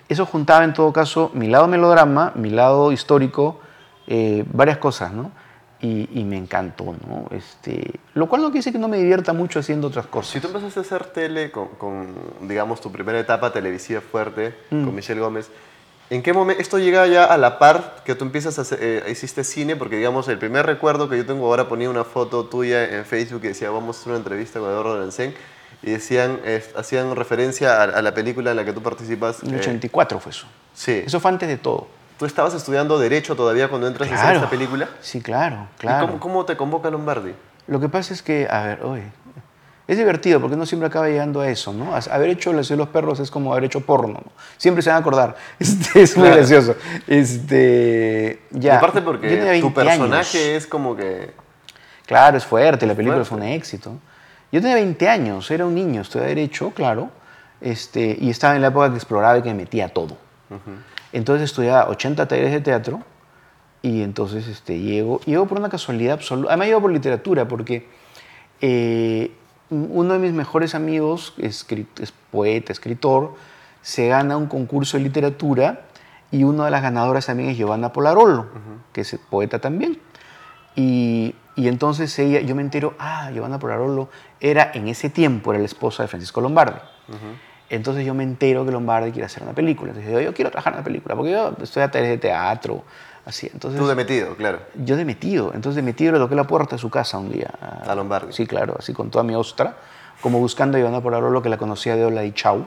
eso juntaba en todo caso mi lado melodrama, mi lado histórico, eh, varias cosas, ¿no? Y, y me encantó, ¿no? Este, lo cual no quiere decir que no me divierta mucho haciendo otras cosas. Si tú empezaste a hacer tele con, con, digamos, tu primera etapa televisiva fuerte, Mm. con Michelle Gómez, ¿en qué momento esto llega ya a la par que tú empiezas a hacer, eh, hiciste cine? Porque, digamos, el primer recuerdo que yo tengo ahora ponía una foto tuya en Facebook que decía, vamos a hacer una entrevista con Eduardo Lorenzen, y decían, hacían referencia a, a la película en la que tú participas. En eh, 84 fue eso. sí. Eso fue antes de todo. ¿Tú estabas estudiando Derecho todavía cuando entras a hacer Claro. esta película? Sí, claro, ¿Y claro. cómo, cómo te convoca Lombardi? Lo que pasa es que, a ver, oye, es divertido porque no siempre acaba llegando a eso, ¿no? Haber hecho La ciudad de los perros es como haber hecho porno, ¿no? Siempre se van a acordar. Este, es muy Claro. gracioso. Este, ya. y aparte porque tu 20 personaje años. es como que... Claro, es fuerte, la película fuerte. fue un éxito. Yo tenía 20 años, era un niño, estudiaba Derecho, claro, este, y estaba en la época que exploraba y que me metía todo. Entonces estudiaba 80 talleres de teatro y entonces este, llego, llego por una casualidad absoluta. Además llego por literatura porque eh, uno de mis mejores amigos, es poeta, escritor, se gana un concurso de literatura y una de las ganadoras también es Giovanna Polarolo, que es poeta también. Y, y entonces ella, yo me entero, ah, Giovanna Polarolo era en ese tiempo, era la esposa de Francisco Lombardi. Entonces yo me entero que Lombardi quiere hacer una película. Entonces yo, yo quiero trabajar en una película, porque yo estoy a talleres de teatro, así. Entonces, Tú de metido, claro. yo de metido. Entonces de metido le toqué la puerta de su casa un día. A Lombardi. Sí, claro, así con toda mi ostra, como buscando a Giovanna Polarolo, que la conocía de Hola y Chau.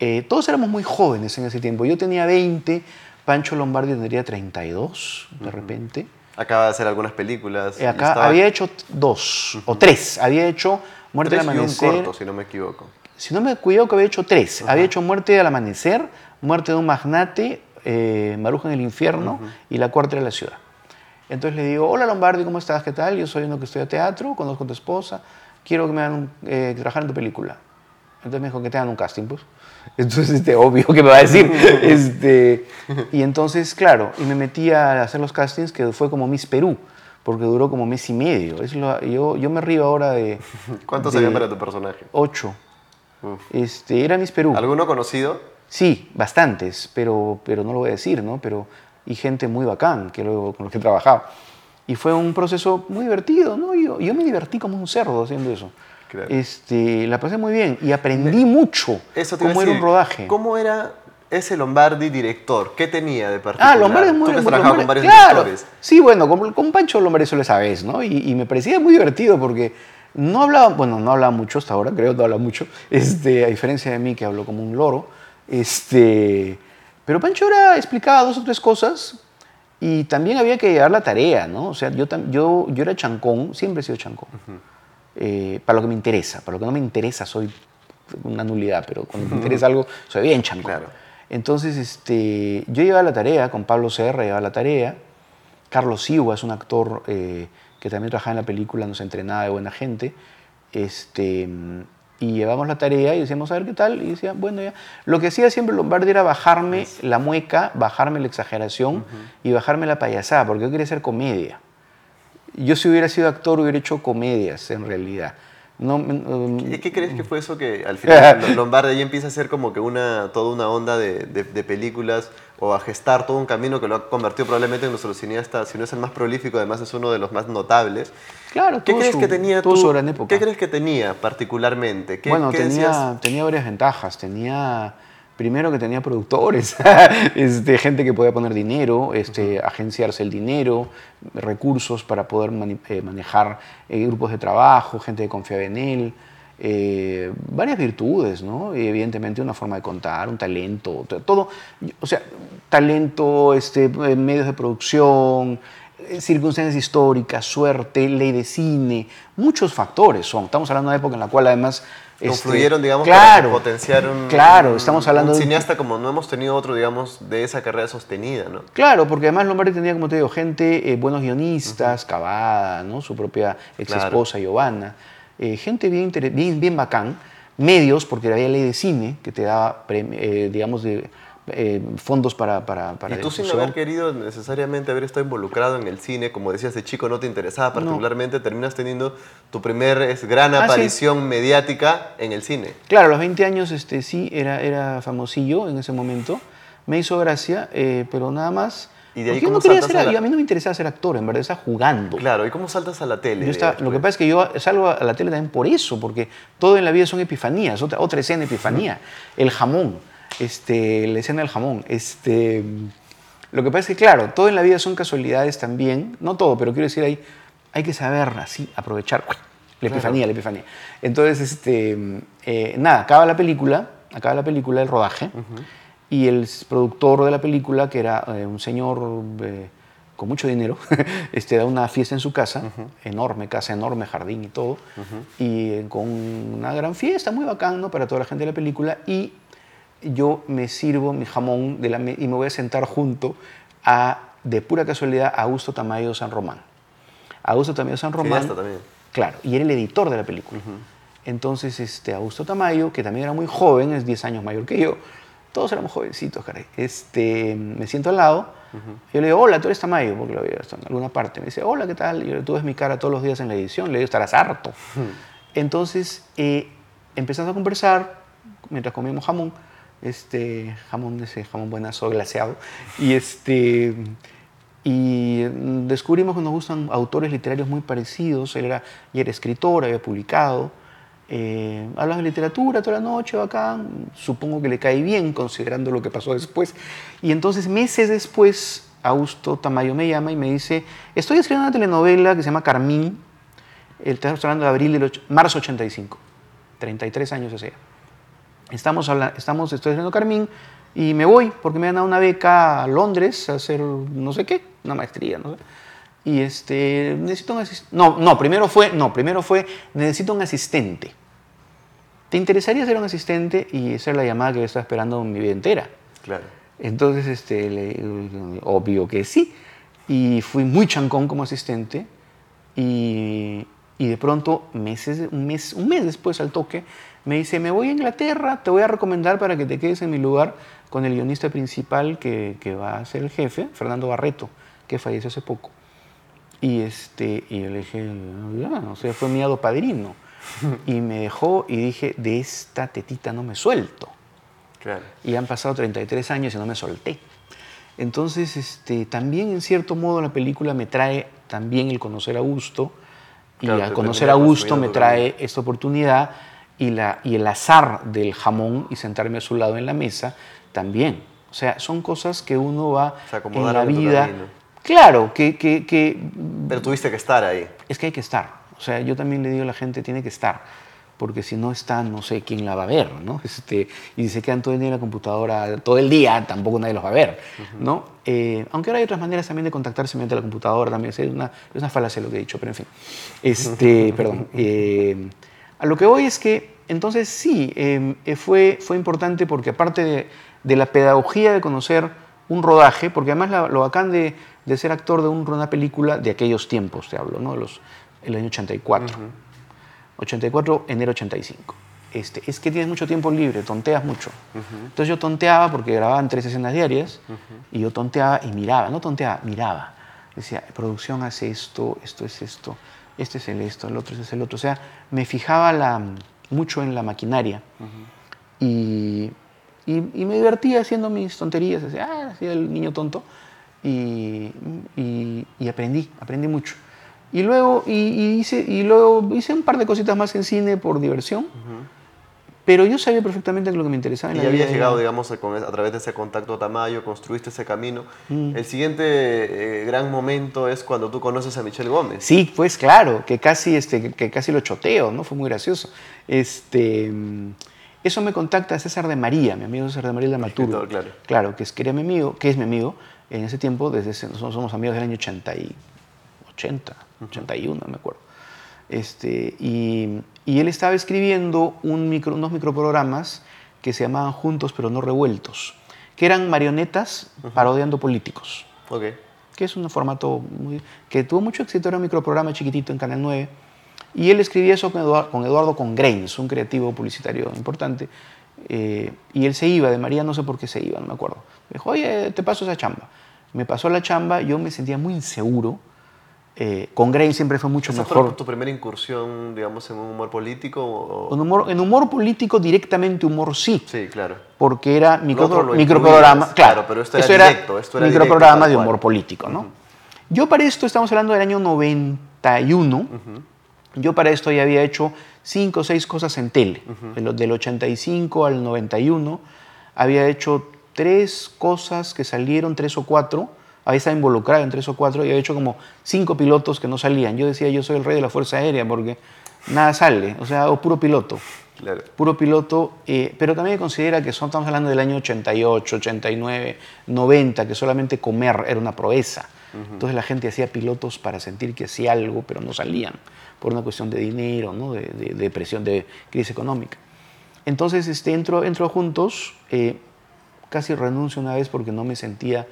Eh, todos éramos muy jóvenes en ese tiempo. Yo tenía 20, Pancho Lombardi tendría 32, de repente. Acaba de hacer algunas películas. Eh, acá estaba- había hecho dos o tres. Había hecho Muerte tres al y un Amanecer. corto, si no me equivoco. Si no me cuidado que había hecho tres. Había hecho Muerte al Amanecer, Muerte de un Magnate, eh, Maruja en el Infierno y La Cuarta de la Ciudad. Entonces le digo, hola Lombardi, ¿cómo estás? ¿Qué tal? Yo soy uno que estudia teatro, conozco a tu esposa, quiero que me hagan eh, trabajar en tu película. Entonces me dijo que te hagan un casting, pues. Entonces, este, obvio que me va a decir. este, y entonces, claro, y me metí a hacer los castings, que fue como Miss Perú, porque duró como mes y medio. Es lo- yo, yo me río ahora de... ¿Cuántos de habían para tu personaje? Ocho. Uf. Este, era Miss Perú. ¿Alguno conocido? Sí, bastantes, pero, pero no lo voy a decir, ¿no? Pero, y gente muy bacán que luego, con los que he trabajado. Y fue un proceso muy divertido, ¿no? Yo, yo me divertí como un cerdo haciendo eso. Claro. Este, la pasé muy bien y aprendí mucho Eso te cómo era un rodaje. ¿Cómo era ese Lombardi director? ¿Qué tenía de particular? Ah, Lombardi es muy Tú has Lombardi- trabajado con varios claro. directores. Sí, bueno, con, con Pancho Lombardi eso lo sabes, ¿no? Y, y me parecía muy divertido porque no hablaba, bueno, no hablaba mucho hasta ahora, creo que no habla mucho, este, a diferencia de mí que hablo como un loro. Este, pero Pancho era, explicaba dos o tres cosas y también había que llevar la tarea, ¿no? O sea, yo, yo, yo era chancón, siempre he sido chancón. Eh, para lo que me interesa, para lo que no me interesa soy una nulidad, pero cuando me interesa algo soy bien chancón. Claro. Entonces, este, yo llevaba la tarea, con Pablo Serra llevaba la tarea, Carlos Siwa es un actor eh, que también trabajaba en la película, nos entrenaba de buena gente. Este, y llevamos la tarea y decíamos, a ver qué tal. Y decía, bueno, ya. Lo que hacía siempre Lombardi era bajarme la mueca, bajarme la exageración y bajarme la payasada, porque yo quería hacer comedia. Yo si hubiera sido actor hubiera hecho comedias en realidad. No, um, ¿Y qué crees que fue eso que al final Lombardi empieza a ser como que una, toda una onda de, de, de, películas o a gestar todo un camino que lo ha convertido probablemente en nuestro cineasta, si no es el más prolífico, además es uno de los más notables? Claro, ¿qué crees su, que tenía tú, su gran época. ¿Qué crees que tenía particularmente? ¿Qué, bueno, qué tenía, decías? tenía varias ventajas. Tenía, primero que tenía productores, este, gente que podía poner dinero, este, agenciarse el dinero, recursos para poder mani- eh, manejar eh, grupos de trabajo, gente que confiaba en él. Eh, varias virtudes, ¿no? Y evidentemente una forma de contar, un talento, to- todo, o sea, talento, este, medios de producción, eh, circunstancias históricas, suerte, ley de cine, muchos factores son. Estamos hablando de una época en la cual además... este, Confluyeron, digamos, para claro, potenciaron Claro, un- estamos hablando un de un- cineasta como no hemos tenido otro, digamos, de esa carrera sostenida, ¿no? Claro, porque además Lombardi tenía, como te digo, gente, eh, buenos guionistas, Cavada, ¿no? su propia ex esposa Giovanna, eh, gente bien, bien, bien bacán, medios, porque había ley de cine que te daba, eh, digamos, de, eh, fondos para, para, para Y tú sin difusión. haber querido necesariamente haber estado involucrado en el cine, como decías de chico no te interesaba particularmente, terminas teniendo tu primer gran Ah, sí. aparición mediática en el cine. Claro, a los 20 años este, sí, era, era famosillo en ese momento, me hizo gracia, pero nada más... ¿Y de ahí yo no quería ser, a la- a mí no me interesaba ser actor, en verdad, estaba jugando. Claro, ¿y cómo saltas a la tele? Yo lo que pasa es que yo salgo a la tele también por eso, porque todo en la vida son epifanías, otra, otra escena epifanía. El jamón, este, la escena del jamón. Este, lo que pasa es que, claro, todo en la vida son casualidades también, no todo, pero quiero decir, hay, hay que saber así, aprovechar la epifanía, la epifanía. Entonces, este, eh, nada, acaba la película, acaba la película, el rodaje, y el productor de la película, que era eh, un señor eh, con mucho dinero, este, da una fiesta en su casa, enorme, casa enorme, jardín y todo, y eh, con una gran fiesta, muy bacán, ¿no? Para toda la gente de la película, y yo me sirvo mi jamón de la me- y me voy a sentar junto a, de pura casualidad, a Augusto Tamayo San Román. Augusto Tamayo San Román. También. Claro, y era el editor de la película. Entonces, este, Augusto Tamayo, que también era muy joven, es 10 años mayor que yo, todos éramos jovencitos, caray. Este, me siento al lado, yo le digo, hola, tú eres Tamayo, porque lo había visto en alguna parte. Me dice, hola, ¿qué tal? Y yo, tú ves mi cara todos los días en la edición, le digo, estarás harto. Entonces, eh, empezamos a conversar mientras comíamos jamón, este, jamón, ese jamón buenazo glaseado, y este, y descubrimos que nos gustan autores literarios muy parecidos. Él era, y era escritor, había publicado. Eh, hablamos de literatura toda la noche, bacán. Supongo que le cae bien considerando lo que pasó después. Y entonces, meses después, Augusto Tamayo me llama y me dice: Estoy escribiendo una telenovela que se llama Carmín. El hablando de abril del marzo 85. 33 años día. Estamos, estamos, estoy haciendo Carmín y me voy porque me han dado una beca a Londres a hacer no sé qué, una maestría, no sé. Y este, necesito un asistente. No, no, primero fue, no, primero fue, necesito un asistente. ¿Te interesaría ser un asistente? Y esa es la llamada que yo estaba esperando mi vida entera. Claro. Entonces, este, le- obvio que sí. Y fui muy chancón como asistente. Y, y de pronto, meses, un, mes, un mes después al toque, me dice, me voy a Inglaterra, te voy a recomendar para que te quedes en mi lugar con el guionista principal que, que va a ser el jefe, Fernando Barreto, que falleció hace poco. Y, este, y yo le dije, ya, o sea, fue mi hado padrino. Y me dejó y dije, de esta tetita no me suelto. Claro. Y han pasado 33 años y no me solté. Entonces, este, también en cierto modo la película me trae también el conocer a Augusto. Y Claro, al te conocer a Augusto construyendo me trae esta oportunidad y, la, y el azar del jamón y sentarme a su lado en la mesa también. O sea, son cosas que uno va en la vida. Claro, que, que, que Pero tuviste que estar ahí. es que hay que estar. O sea, yo también le digo a la gente, tiene que estar. Porque si no está, no sé quién la va a ver, ¿no? Este, y si se quedan todo el día en la computadora, todo el día, tampoco nadie los va a ver, ¿no? Eh, aunque ahora hay otras maneras también de contactarse mediante la computadora, también es una, es una falacia lo que he dicho, pero en fin. Este, perdón. Eh, a lo que voy es que, entonces sí, eh, eh, fue, fue importante porque aparte de, de la pedagogía de conocer un rodaje, porque además la- lo bacán de, de ser actor de un- una película de aquellos tiempos, te hablo, ¿no? De los, el año 84. 84, enero 85. Este, es que tienes mucho tiempo libre, tonteas mucho. Entonces yo tonteaba porque grababan tres escenas diarias y yo tonteaba y miraba, no tonteaba, miraba. Decía, producción hace esto, esto es esto, este es el esto, el otro es el otro. O sea, me fijaba la- mucho en la maquinaria y, y- y me divertía haciendo mis tonterías. Decía, ah, hacía el niño tonto y, y- y aprendí, aprendí mucho. Y luego, y, y hice, y luego hice un par de cositas más en cine por diversión. Pero yo sabía perfectamente que lo que me interesaba en Y la ya vida era- llegado, digamos, a, a través de ese contacto a Tamayo, construiste ese camino. Mm. El siguiente eh, gran momento es cuando tú conoces a Michelle Gómez. Sí, pues claro, que casi, este, que, que casi lo choteo, ¿no? Fue muy gracioso. Este, mm, eso me contacta César de María, mi amigo César de María de Maturo. escritor, claro. Claro, que es, que era mi amigo, que es mi amigo en ese tiempo, desde ese- nosotros somos amigos del año 80, y, 80 81, me acuerdo. Este, y, y él estaba escribiendo un micro, unos microprogramas que se llamaban Juntos pero no revueltos, que eran marionetas parodiando políticos Ok. que es un formato muy, que tuvo mucho éxito, era un microprograma chiquitito en Canal 9. Y él escribía eso con Eduardo, con Eduardo un creativo publicitario importante. Eh, y él se iba, de María no sé por qué se iba, no me acuerdo. Me dijo, oye, te paso esa chamba. Me pasó la chamba, yo me sentía muy inseguro. Eh, Congrains siempre fue mucho ¿Esa fue mejor. tu primera incursión, digamos, en un humor político? o- En humor, en humor político, directamente humor sí. Sí, claro. porque era micro, microprograma, claro, claro, pero esto era directo, esto era microprograma directo, de humor político, ¿no? Yo para esto, estamos hablando del año 91, yo para esto ya había hecho cinco o seis cosas en tele, de lo- del 85 al 91, había hecho tres cosas que salieron, tres o cuatro, había estado involucrado en tres o cuatro y había hecho como cinco pilotos que no salían. Yo decía, yo soy el rey de la Fuerza Aérea porque nada sale, o sea, o puro piloto. Claro. puro piloto, eh, pero también considera que son, estamos hablando del año 88, 89, 90, que solamente comer era una proeza. Entonces la gente hacía pilotos para sentir que hacía algo, pero no salían, por una cuestión de dinero, ¿no? de, de- de presión, de crisis económica. Entonces este, entro, entro juntos, eh, casi renuncio una vez porque no me sentía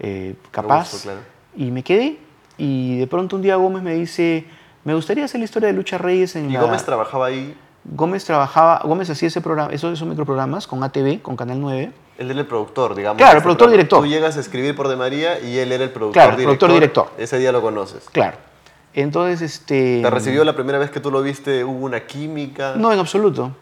eh, capaz, gusto, claro. y me quedé, y de pronto un día Gómez me dice, me gustaría hacer la historia de Lucha Reyes en Y la... Gómez trabajaba ahí, Gómez trabajaba, Gómez hacía ese programa, esos, esos microprogramas con ATV, con Canal 9. él era el productor, digamos. Claro, el productor programa. director. Tú llegas a escribir por De María y él era el productor Claro, el director. productor director. Ese día lo conoces. Claro. Entonces, este. ¿Te recibió la primera vez que tú lo viste? ¿Hubo una química? No, en absoluto.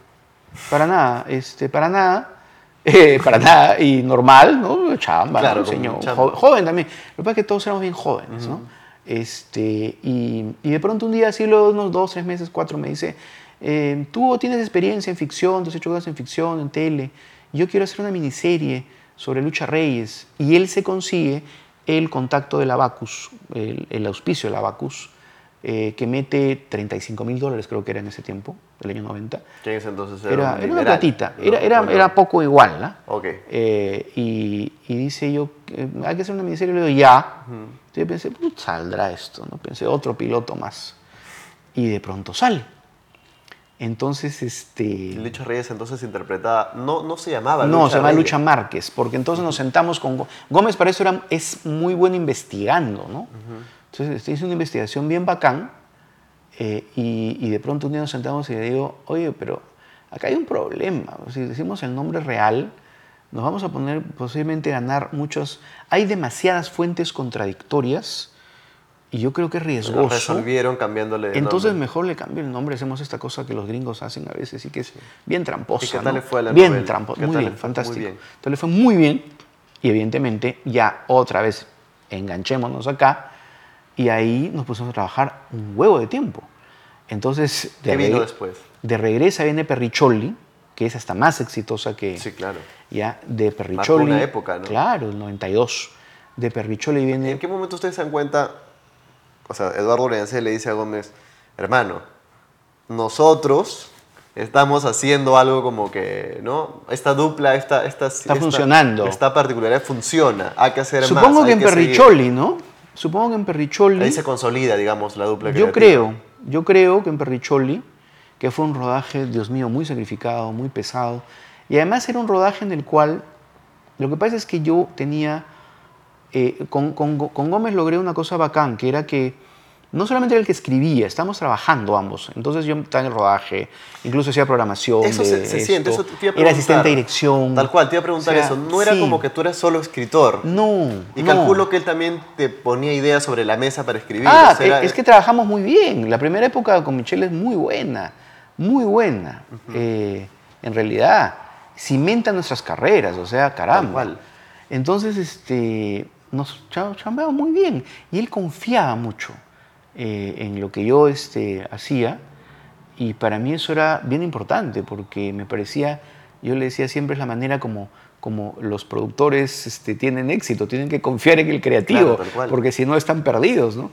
Para nada. Este, para nada. Eh, para nada. Y normal, ¿no? Chamba, Claro, ¿no? señor. chamba. Joven también. Lo que pasa es que todos éramos bien jóvenes, ¿no? Este, y, y de pronto un día, así luego de unos dos, tres meses, cuatro, me dice, eh, tú tienes experiencia en ficción, tú has hecho cosas en ficción, en tele, yo quiero hacer una miniserie sobre Lucha Reyes. Y él se consigue el contacto del Abacus, el, el auspicio del Abacus, eh, que mete 35 mil dólares, creo que era en ese tiempo, el año 90. Que en ese entonces era, Era, un era una platita, ¿no? era, era, era poco igual, ¿no? Ok. Eh, y, y dice yo, eh, hay que hacer una miniserie, le digo, ya. Entonces yo pensé, "Put, saldrá esto, ¿no? Pensé, otro piloto más. Y de pronto sale. Entonces, este... Lucha Reyes entonces interpretaba, no, no se llamaba No, Lucha se llama Reyes. Lucha Márquez, porque entonces nos sentamos con... Gó- Gómez para eso era, es muy bueno investigando, ¿no? Entonces este, hizo una investigación bien bacán eh, y, y de pronto un día nos sentamos y le digo, oye, pero acá hay un problema. Si decimos el nombre real, nos vamos a poner posiblemente ganar muchos... Hay demasiadas fuentes contradictorias y yo creo que es Lo riesgoso. resolvieron cambiándole Entonces nombre. mejor le cambio el nombre, hacemos esta cosa que los gringos hacen a veces y que es bien tramposa. ¿Y qué tal ¿no? le fue a la Bien tramposa, ¿Qué muy bien, fue? Muy fantástico. bien. Entonces le fue muy bien y evidentemente ya otra vez enganchémonos acá y ahí nos pusimos a trabajar un huevo de tiempo. Entonces, de, ¿Qué vino después? de regresa viene Perricholi, que es hasta más exitosa que, Sí, claro. ya de Perricholi. una época, ¿no? Claro, el 92. De Perricholi viene ¿En qué momento ustedes se dan cuenta? O sea, Eduardo Leancé le dice a Gómez, hermano, nosotros estamos haciendo algo como que, ¿no? Esta dupla, esta... esta Está funcionando. Esta particularidad funciona, hay que hacer más. Supongo que en seguir. Perricholi, ¿no? Supongo que en Perricholi. Ahí se consolida, digamos, la dupla Yo creativa. creo, yo creo que en Perricholi, que fue un rodaje, Dios mío, muy sacrificado, muy pesado, y además era un rodaje en el cual, lo que pasa es que yo tenía eh, con, con, con Gómez logré una cosa bacán, que era que no solamente era el que escribía, estábamos trabajando ambos. Entonces yo estaba en el rodaje, incluso hacía programación. Eso de se, se siente, eso te iba a Era asistente de dirección. Tal cual, te iba a preguntar O sea, eso. No era sí. como que tú eras solo escritor. No. Y no. calculo que él también te ponía ideas sobre la mesa para escribir. Ah, o sea, era- es que trabajamos muy bien. La primera época con Michelle es muy buena, muy buena. Eh, en realidad, cimenta nuestras carreras, o sea, caramba. Tal cual. Entonces, este, nos cha- chambeamos muy bien. Y él confiaba mucho eh, en lo que yo este, hacía. Y para mí eso era bien importante porque me parecía, yo le decía siempre es la manera como, como los productores este, tienen éxito, tienen que confiar en el creativo, Claro, porque si no están perdidos, ¿no?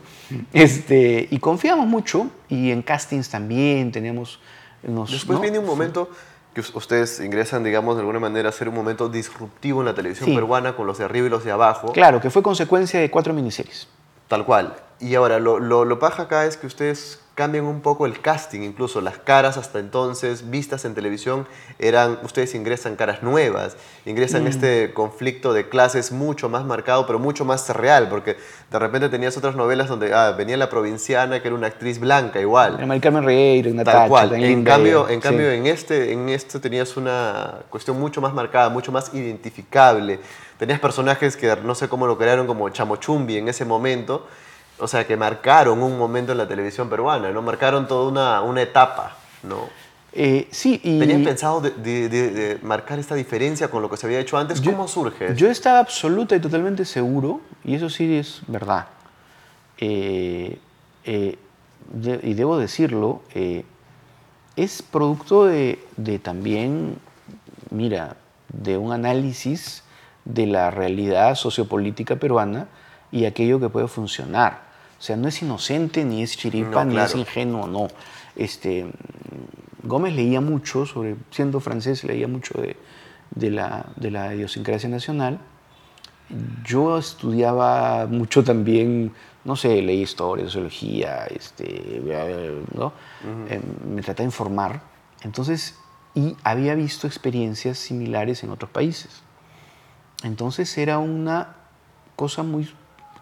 Este, y confiamos mucho y en castings también teníamos... Nos, Después ¿no? viene un momento que us- ustedes ingresan, digamos, de alguna manera a ser un momento disruptivo en la televisión Sí. peruana con los de arriba y los de abajo. Claro, que fue consecuencia de cuatro miniseries. Tal cual. Y ahora, lo, lo, lo paja acá es que ustedes cambian un poco el casting, incluso las caras hasta entonces vistas en televisión eran, ustedes ingresan caras nuevas, ingresan este conflicto de clases mucho más marcado, pero mucho más real, porque de repente tenías otras novelas donde ah, venía la provinciana, que era una actriz blanca igual. Mari Carmen una Tal cual. En cambio, en, cambio Sí. en, este, en este tenías una cuestión mucho más marcada, mucho más identificable. Tenías personajes que no sé cómo lo crearon como Chamochumbi en ese momento. O sea, que marcaron un momento en la televisión peruana, ¿no? Marcaron toda una, una etapa, ¿no? Eh, sí, y... ¿Tenían pensado de, de- de- de marcar esta diferencia con lo que se había hecho antes? Yo- ¿Cómo surge? Yo estaba absoluta y totalmente seguro, y eso sí es verdad, eh, eh, y debo decirlo, eh, es producto de, de también, mira, de un análisis de la realidad sociopolítica peruana y aquello que puede funcionar. O sea, no es inocente, ni es chiripa, No, ni es claro. ingenuo, no. Este, Gómez leía mucho, sobre, siendo francés, leía mucho de, de la, de la idiosincrasia nacional. Yo estudiaba mucho también, no sé, leí historia, sociología, este, ¿no? Eh, me trataba de informar. Entonces, y había visto experiencias similares en otros países. Entonces era una cosa muy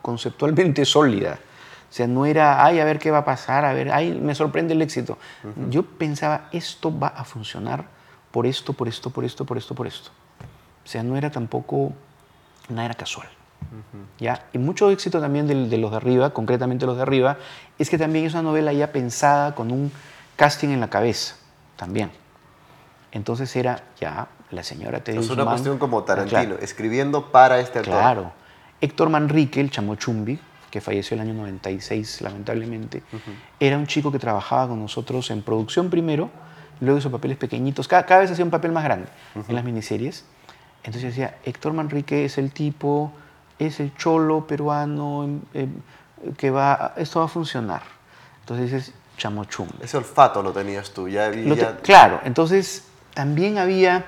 conceptualmente sólida. O sea, no era, ay, a ver qué va a pasar, a ver, ay, me sorprende el éxito. Yo pensaba, esto va a funcionar por esto, por esto, por esto, por esto, por esto. O sea, no era tampoco, nada era casual. ¿Ya? Y mucho éxito también de, los de arriba, concretamente los de arriba, es que también es una novela ya pensada con un casting en la cabeza, también. Entonces era, ya, la señora Teddy es una cuestión como Ah, Tarantino, claro. escribiendo para este actor. Claro. Héctor Manrique, el chamochumbi, que falleció el año 96, lamentablemente, era un chico que trabajaba con nosotros en producción primero, luego hizo papeles pequeñitos, cada, cada vez hacía un papel más grande en las miniseries. Entonces yo decía, Héctor Manrique es el tipo, es el cholo peruano em, em, que va, esto va a funcionar. Entonces es chamochumbi. Ese olfato lo tenías tú, ya, te- ya- claro, entonces también había,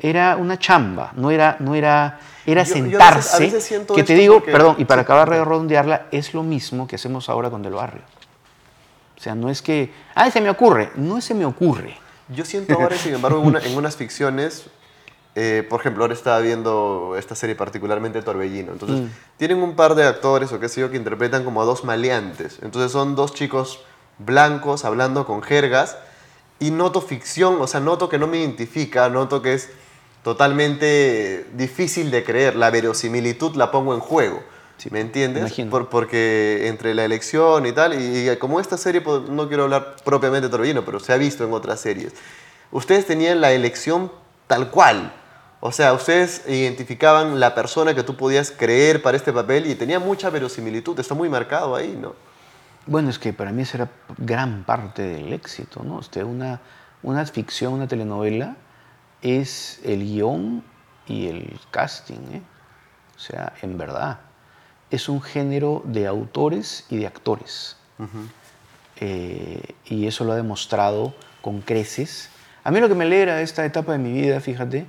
era una chamba, no era, no era, era Yo- yo a veces- sentarse, a veces siento que te digo, porque- perdón, y para sí, acabar de redondearla, es lo mismo que hacemos ahora con Del Barrio. O sea, no es que, ay, se me ocurre, no se me ocurre. Yo siento ahora, sin embargo, en, una- en unas ficciones, eh, por ejemplo, ahora estaba viendo esta serie particularmente Torbellino. Entonces, Mm. tienen un par de actores o qué sé yo que interpretan como a dos maleantes. Entonces, son dos chicos blancos hablando con jergas y noto ficción, o sea, noto que no me identifica, noto que es totalmente difícil de creer. La verosimilitud la pongo en juego. ¿Me entiendes? Por- porque entre la elección y tal, y, y como esta serie, pues, no quiero hablar propiamente de Torbellino, pero se ha visto en otras series, ustedes tenían la elección tal cual. O sea, ustedes identificaban la persona que tú podías creer para este papel y tenía mucha verosimilitud, está muy marcado ahí, ¿no? Bueno, es que para mí esa era gran parte del éxito, ¿no? Este, una, una ficción, una telenovela, es el guion y el casting, ¿eh? O sea, en verdad. Es un género de autores y de actores. Eh, y eso lo ha demostrado con creces. A mí lo que me alegra de esta etapa de mi vida, fíjate,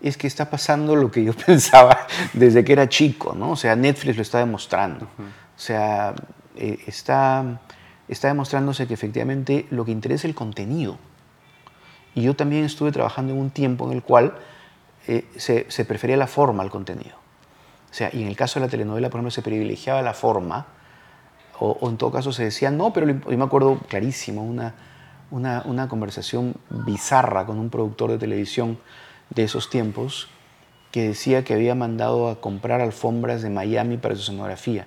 es que está pasando lo que yo pensaba desde que era chico, ¿no? O sea, Netflix lo está demostrando. O sea, eh, está, está demostrándose que efectivamente lo que interesa es el contenido. Y yo también estuve trabajando en un tiempo en el cual eh, se, se prefería la forma al contenido. O sea, y en el caso de la telenovela, por ejemplo, se privilegiaba la forma, o, o en todo caso se decía, no, pero yo me acuerdo clarísimo, una, una, una conversación bizarra con un productor de televisión de esos tiempos que decía que había mandado a comprar alfombras de Miami para su escenografía.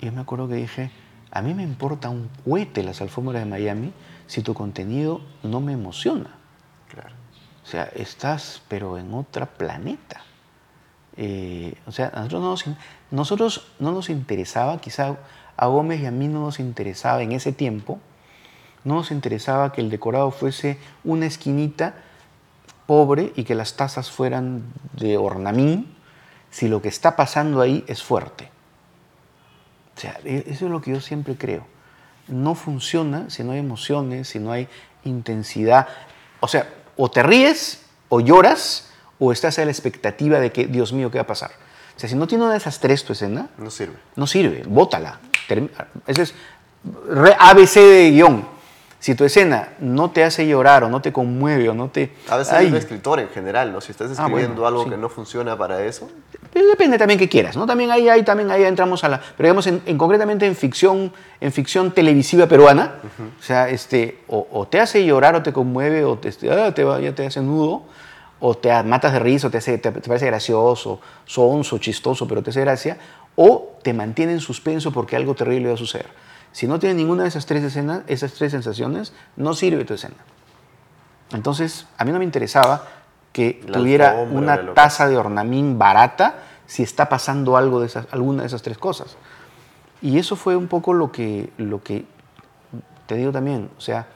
Y yo me acuerdo que dije, a mí me importa un cohete las alfombras de Miami si tu contenido no me emociona. O sea, estás, pero en otro planeta. Eh, o sea, nosotros no, nos, nosotros no nos interesaba, quizá a Gómez y a mí no nos interesaba en ese tiempo, no nos interesaba que el decorado fuese una esquinita pobre y que las tazas fueran de ornamín, si lo que está pasando ahí es fuerte. O sea, e- eso es lo que yo siempre creo. No funciona si no hay emociones, si no hay intensidad. O sea, o te ríes, o lloras, o estás a la expectativa de que, Dios mío, ¿qué va a pasar? O sea, si no tiene una de esas tres tu escena, No sirve. no sirve, bótala. Ese es re- ABC de guion. Si tu escena no te hace llorar o no te conmueve o no te... A veces Ay, es un escritor en general, ¿no? Si estás Ah, bueno, escribiendo algo sí. que no funciona para eso, Pero depende también que quieras, ¿no? También ahí, ahí, también ahí entramos a la... Pero digamos, en, en- concretamente en ficción, en ficción televisiva peruana, o sea, este, o, o te hace llorar o te conmueve o te, este, ah, te va- ya te hace nudo, o te matas de risa o te, hace, te, te parece gracioso, sonso, chistoso, pero te hace gracia, o te mantiene en suspenso porque algo terrible va a suceder. Si no tiene ninguna de esas tres escenas, esas tres sensaciones, no sirve tu escena. Entonces, a mí no me interesaba que La tuviera una taza de ornamín barata si está pasando algo de esas, alguna de esas tres cosas. Y eso fue un poco lo que, lo que te digo también, o sea,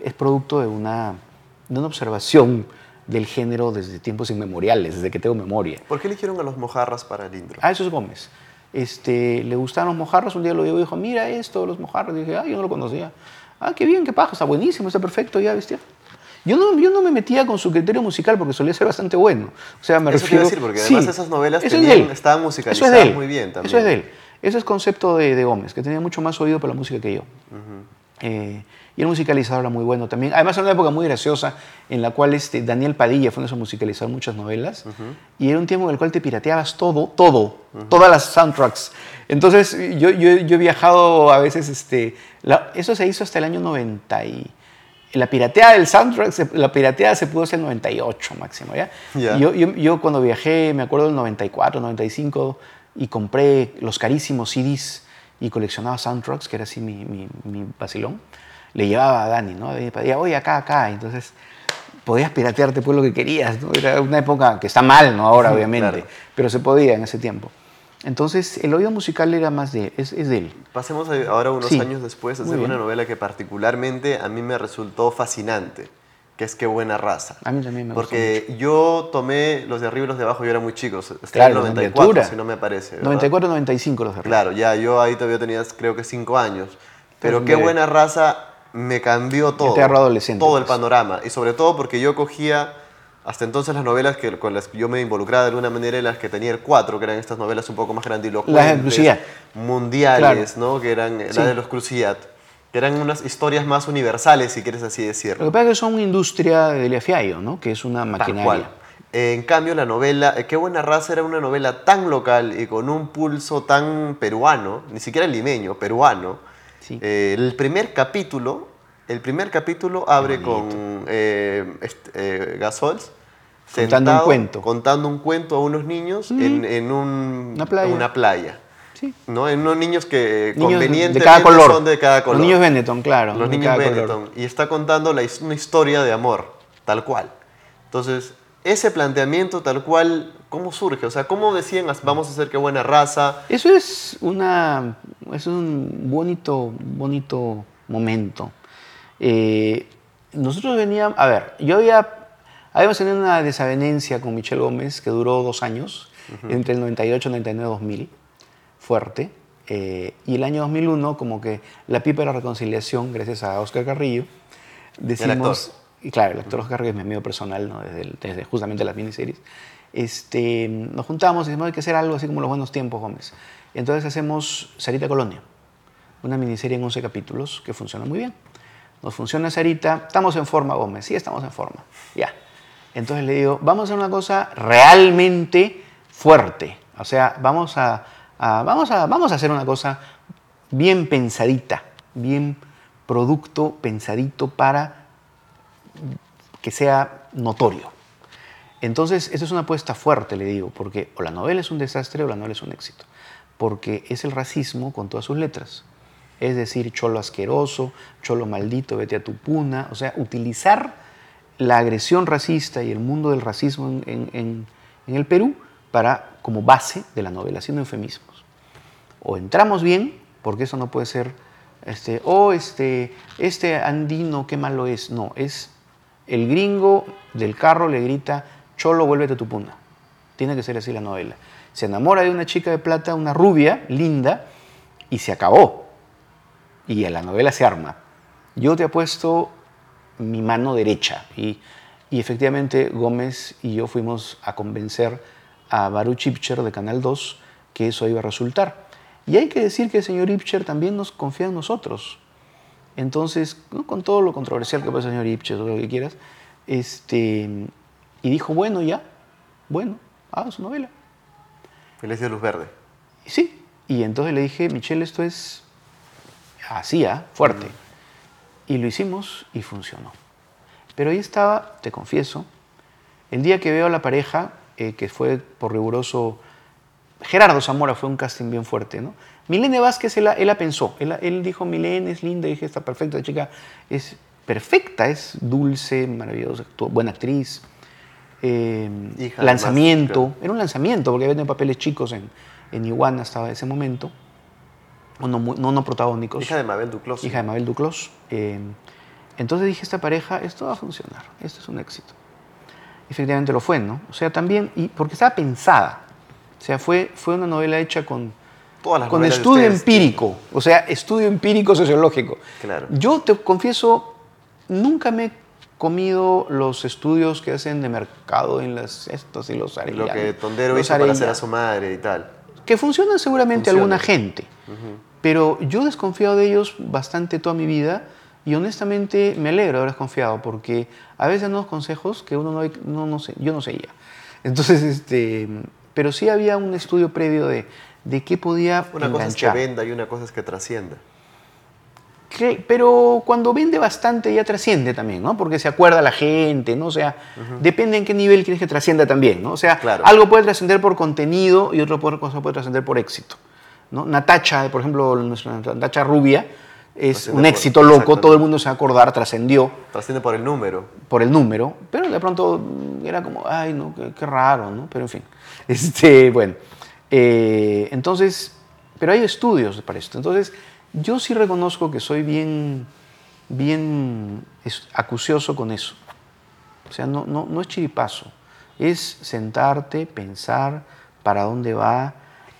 es producto de una, de una observación del género desde tiempos inmemoriales, desde que tengo memoria. ¿por qué eligieron a los mojarras para el intro? Ah, eso es Gómez. Este, le gustaron los mojarros, un día lo vio y dijo, mira esto, los mojarros. Y dije, ah, yo no lo conocía. Ah, qué bien, qué paja, está buenísimo, está perfecto, ya, ¿viste? Yo no, yo no me metía con su criterio musical porque solía ser bastante bueno. O sea, me Eso refiero... decir, porque además esas novelas eso es tenían- de él. estaban Eso musicalizadas es de él. muy bien también. Eso es de él. Ese es concepto de, de Gómez, que tenía mucho más oído para la música que yo. Eh, y el musicalizador era muy bueno también. Además, era una época muy graciosa en la cual este, Daniel Padilla fue esos musicalizadores muchas novelas. Y era un tiempo en el cual te pirateabas todo, todo, todas las soundtracks. Entonces, yo, yo, yo he viajado a veces, este, la- eso se hizo hasta el año 90 y la pirateada del soundtrack, la pirateada se pudo hacer en el 98 máximo, ¿ya? Ya. Y Yo, yo, yo cuando viajé, me acuerdo del 94, 95, y compré los carísimos CDs y coleccionaba soundtracks, que era así mi, mi, mi vacilón, le llevaba a Dani, ¿no? Y pedía, oye, acá, acá. Entonces, podías piratearte pues lo que querías, ¿no? Era una época que está mal, ¿no? Ahora, obviamente, Claro. pero se podía en ese tiempo. Entonces, el oído musical era más de, es, es de él. Pasemos ahora unos Sí. años después a hacer una novela que particularmente a mí me resultó fascinante, que es Qué buena raza. A mí también me Porque yo tomé los de arriba y los de abajo, yo era muy chico, estaba Claro, en la 94, miniatura. si no me parece. ¿verdad? 94, 95 los de arriba. Claro, ya yo ahí todavía tenía creo que 5 años. Pero Qué buena raza me cambió todo. te adolescente, Todo el pues. panorama. Y sobre todo porque yo cogía hasta entonces las novelas que, con las que yo me involucraba de alguna manera, en las que tenía el 4, que eran estas novelas un poco más grandilocuentes. Las de Cruciat. Mundiales, ¿no? Que eran Sí. las de los Cruciat. Que eran unas historias más universales, si quieres así Lo decirlo. que pasa es que son una industria de Leafiayo, ¿no? Que es una Tal maquinaria. En cambio, la novela, eh, Qué buena raza era una novela tan local y con un pulso tan peruano, ni siquiera limeño, peruano. Sí. Eh, el primer capítulo, el primer capítulo abre con este, Gasols Contando un sentado, cuento. contando un cuento a unos niños en, en un- Una playa. en una playa. Sí. ¿no? En unos niños que Niños convenientemente de cada color. son de cada color. Los niños Benetton, claro. Los niños color. Benetton. Y está contando la una historia de amor, tal cual. Entonces, ese planteamiento tal cual, ¿cómo surge? O sea, ¿cómo decían, vamos a hacer qué buena raza? Eso es, una, es un bonito, bonito momento. Eh, nosotros veníamos, a ver, yo había, habíamos tenido una desavenencia con Michelle Gómez que duró dos años, entre el 98, 99, 2000, fuerte. Eh, y el año 2001, como que la pipa de la reconciliación, gracias a Oscar Carrillo, decimos, y claro, el actor Oscar Carrillo es mi amigo personal, ¿no? desde, el- desde justamente las miniseries, este, nos juntamos y decimos, hay que hacer algo así como los buenos tiempos, Gómez. Entonces hacemos Sarita Colonia, una miniserie en 11 capítulos que funciona muy bien. Nos funciona Sarita, estamos en forma, Gómez, sí, estamos en forma, ya. Entonces le digo, vamos a hacer una cosa realmente fuerte. O sea, vamos a, a- vamos a, vamos a hacer una cosa bien pensadita, bien producto pensadito para que sea notorio. Entonces, esa es una apuesta fuerte, le digo, porque o la novela es un desastre o la novela es un éxito, porque es el racismo con todas sus letras. Es decir, cholo asqueroso, cholo maldito, vete a tu puna, o sea, utilizar la agresión racista y el mundo del racismo en el Perú para, como base de la novela, haciendo eufemismos. O entramos bien, porque eso no puede ser, este, oh, este, este andino, qué malo es. No, es el gringo del carro le grita, cholo, vuélvete a tu puna. Tiene que ser así la novela. Se enamora de una chica de plata, una rubia, linda, y se acabó. Y a la novela se arma. Yo te apuesto mi mano derecha. Y, y efectivamente Gómez y yo fuimos a convencer a Baruch Ipcher de Canal 2 que eso iba a resultar. Y hay que decir que el señor Ipcher también nos confía en nosotros. Entonces, ¿no? con todo lo controversial que pasa el señor Ipcher, todo lo que quieras, este, y dijo, bueno, ya, bueno, haga su novela. Feliz Luz Verde. Y sí, y entonces le dije, Michelle, esto es así, ¿ah? fuerte. Y lo hicimos y funcionó. Pero ahí estaba, te confieso, el día que veo a la pareja, eh, que fue por riguroso, Gerardo Zamora fue un casting bien fuerte, ¿no? Milene Vázquez, él, la- él la pensó, él, dijo, Milene es linda, y dije, está perfecta, la chica es perfecta, es dulce, maravillosa, buena actriz. Eh, Hija, lanzamiento, era un lanzamiento, porque había tenido papeles chicos en, en Iguana hasta ese momento, o no, no, no protagónicos Hija de Mabel Duclos. hija de Mabel Duclos. Eh, entonces dije, esta pareja, esto va a funcionar, esto es un éxito. Efectivamente lo fue, ¿no? O sea, también, y porque estaba pensada. O sea, fue, fue una novela hecha con, Todas las con estudio ustedes empírico, o sea, estudio empírico sociológico. Claro. Yo te confieso, nunca me he comido los estudios que hacen de mercado en las estos y los Lo que Tondero hizo para hacer a su madre y tal. que funcionan seguramente Funciona. alguna gente, pero yo he desconfiado de ellos bastante toda mi vida y honestamente me alegro de haber desconfiado porque a veces unos consejos que uno no, no, no sé, yo no seguía. Entonces, este, pero sí había un estudio previo de, de qué podía Una cosa es que venda y una cosa es que trascienda. Que- pero cuando vende bastante ya trasciende también, ¿no? Porque se acuerda la gente, ¿no? O sea, depende en qué nivel quieres que trascienda también, ¿no? O sea, Claro. algo puede trascender por contenido y otra cosa puede trascender por éxito, ¿no? Natacha, por ejemplo, nuestra Natacha Rubia es un por- éxito loco, todo el mundo se va a acordar, trascendió Trasciende por el número. por el número, pero de pronto era como, ay, no, qué, qué raro, ¿no? Pero en fin, este, bueno, eh, entonces, pero hay estudios para esto. Entonces, yo sí reconozco que soy bien, bien acucioso con eso. O sea, no, no, no es chiripazo, es sentarte, pensar para dónde va.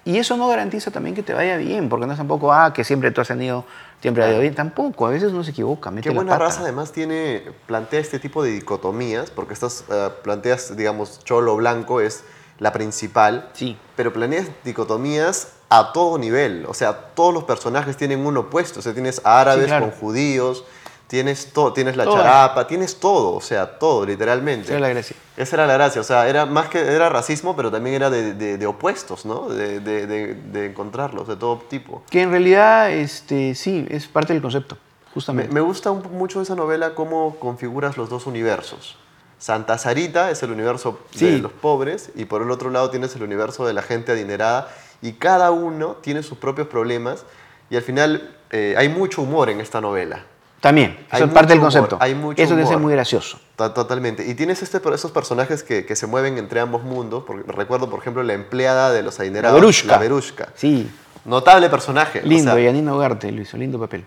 Y eso no garantiza también que te vaya bien, porque no es tampoco, ah, que siempre tú has tenido, siempre ha ido bien. Tampoco, a veces uno se equivoca, mete Qué la buena pata. raza además tiene, plantea este tipo de dicotomías, porque estás, eh, planteas, digamos, cholo blanco es la principal, Sí. pero planeas dicotomías a todo nivel, o sea, todos los personajes tienen un opuesto, o sea, tienes árabes Sí, claro. con judíos, tienes, to- tienes la charapa, tienes todo, o sea, todo, literalmente. Esa es la gracia. Esa era la gracia, o sea, era más que era racismo, pero también era de, de- de opuestos, ¿no? De, de- encontrarlos, de todo tipo. Que en realidad, este, sí, es parte del concepto, Me, justamente. me gusta un- mucho esa novela cómo configuras los dos universos. Santa Sarita es el universo de los pobres y por el otro lado tienes el universo de la gente adinerada y cada uno tiene sus propios problemas y al final eh, hay mucho humor en esta novela. También, eso es parte del humor, concepto. hay mucho eso que es humor. muy gracioso. To- Totalmente. Y tienes este, esos personajes que, que se mueven entre ambos mundos. Porque recuerdo, por ejemplo, la empleada de los adinerados. La Verushka. Sí, Notable personaje. o lindo, sea, Yanina Ugarte lo hizo, lindo papel.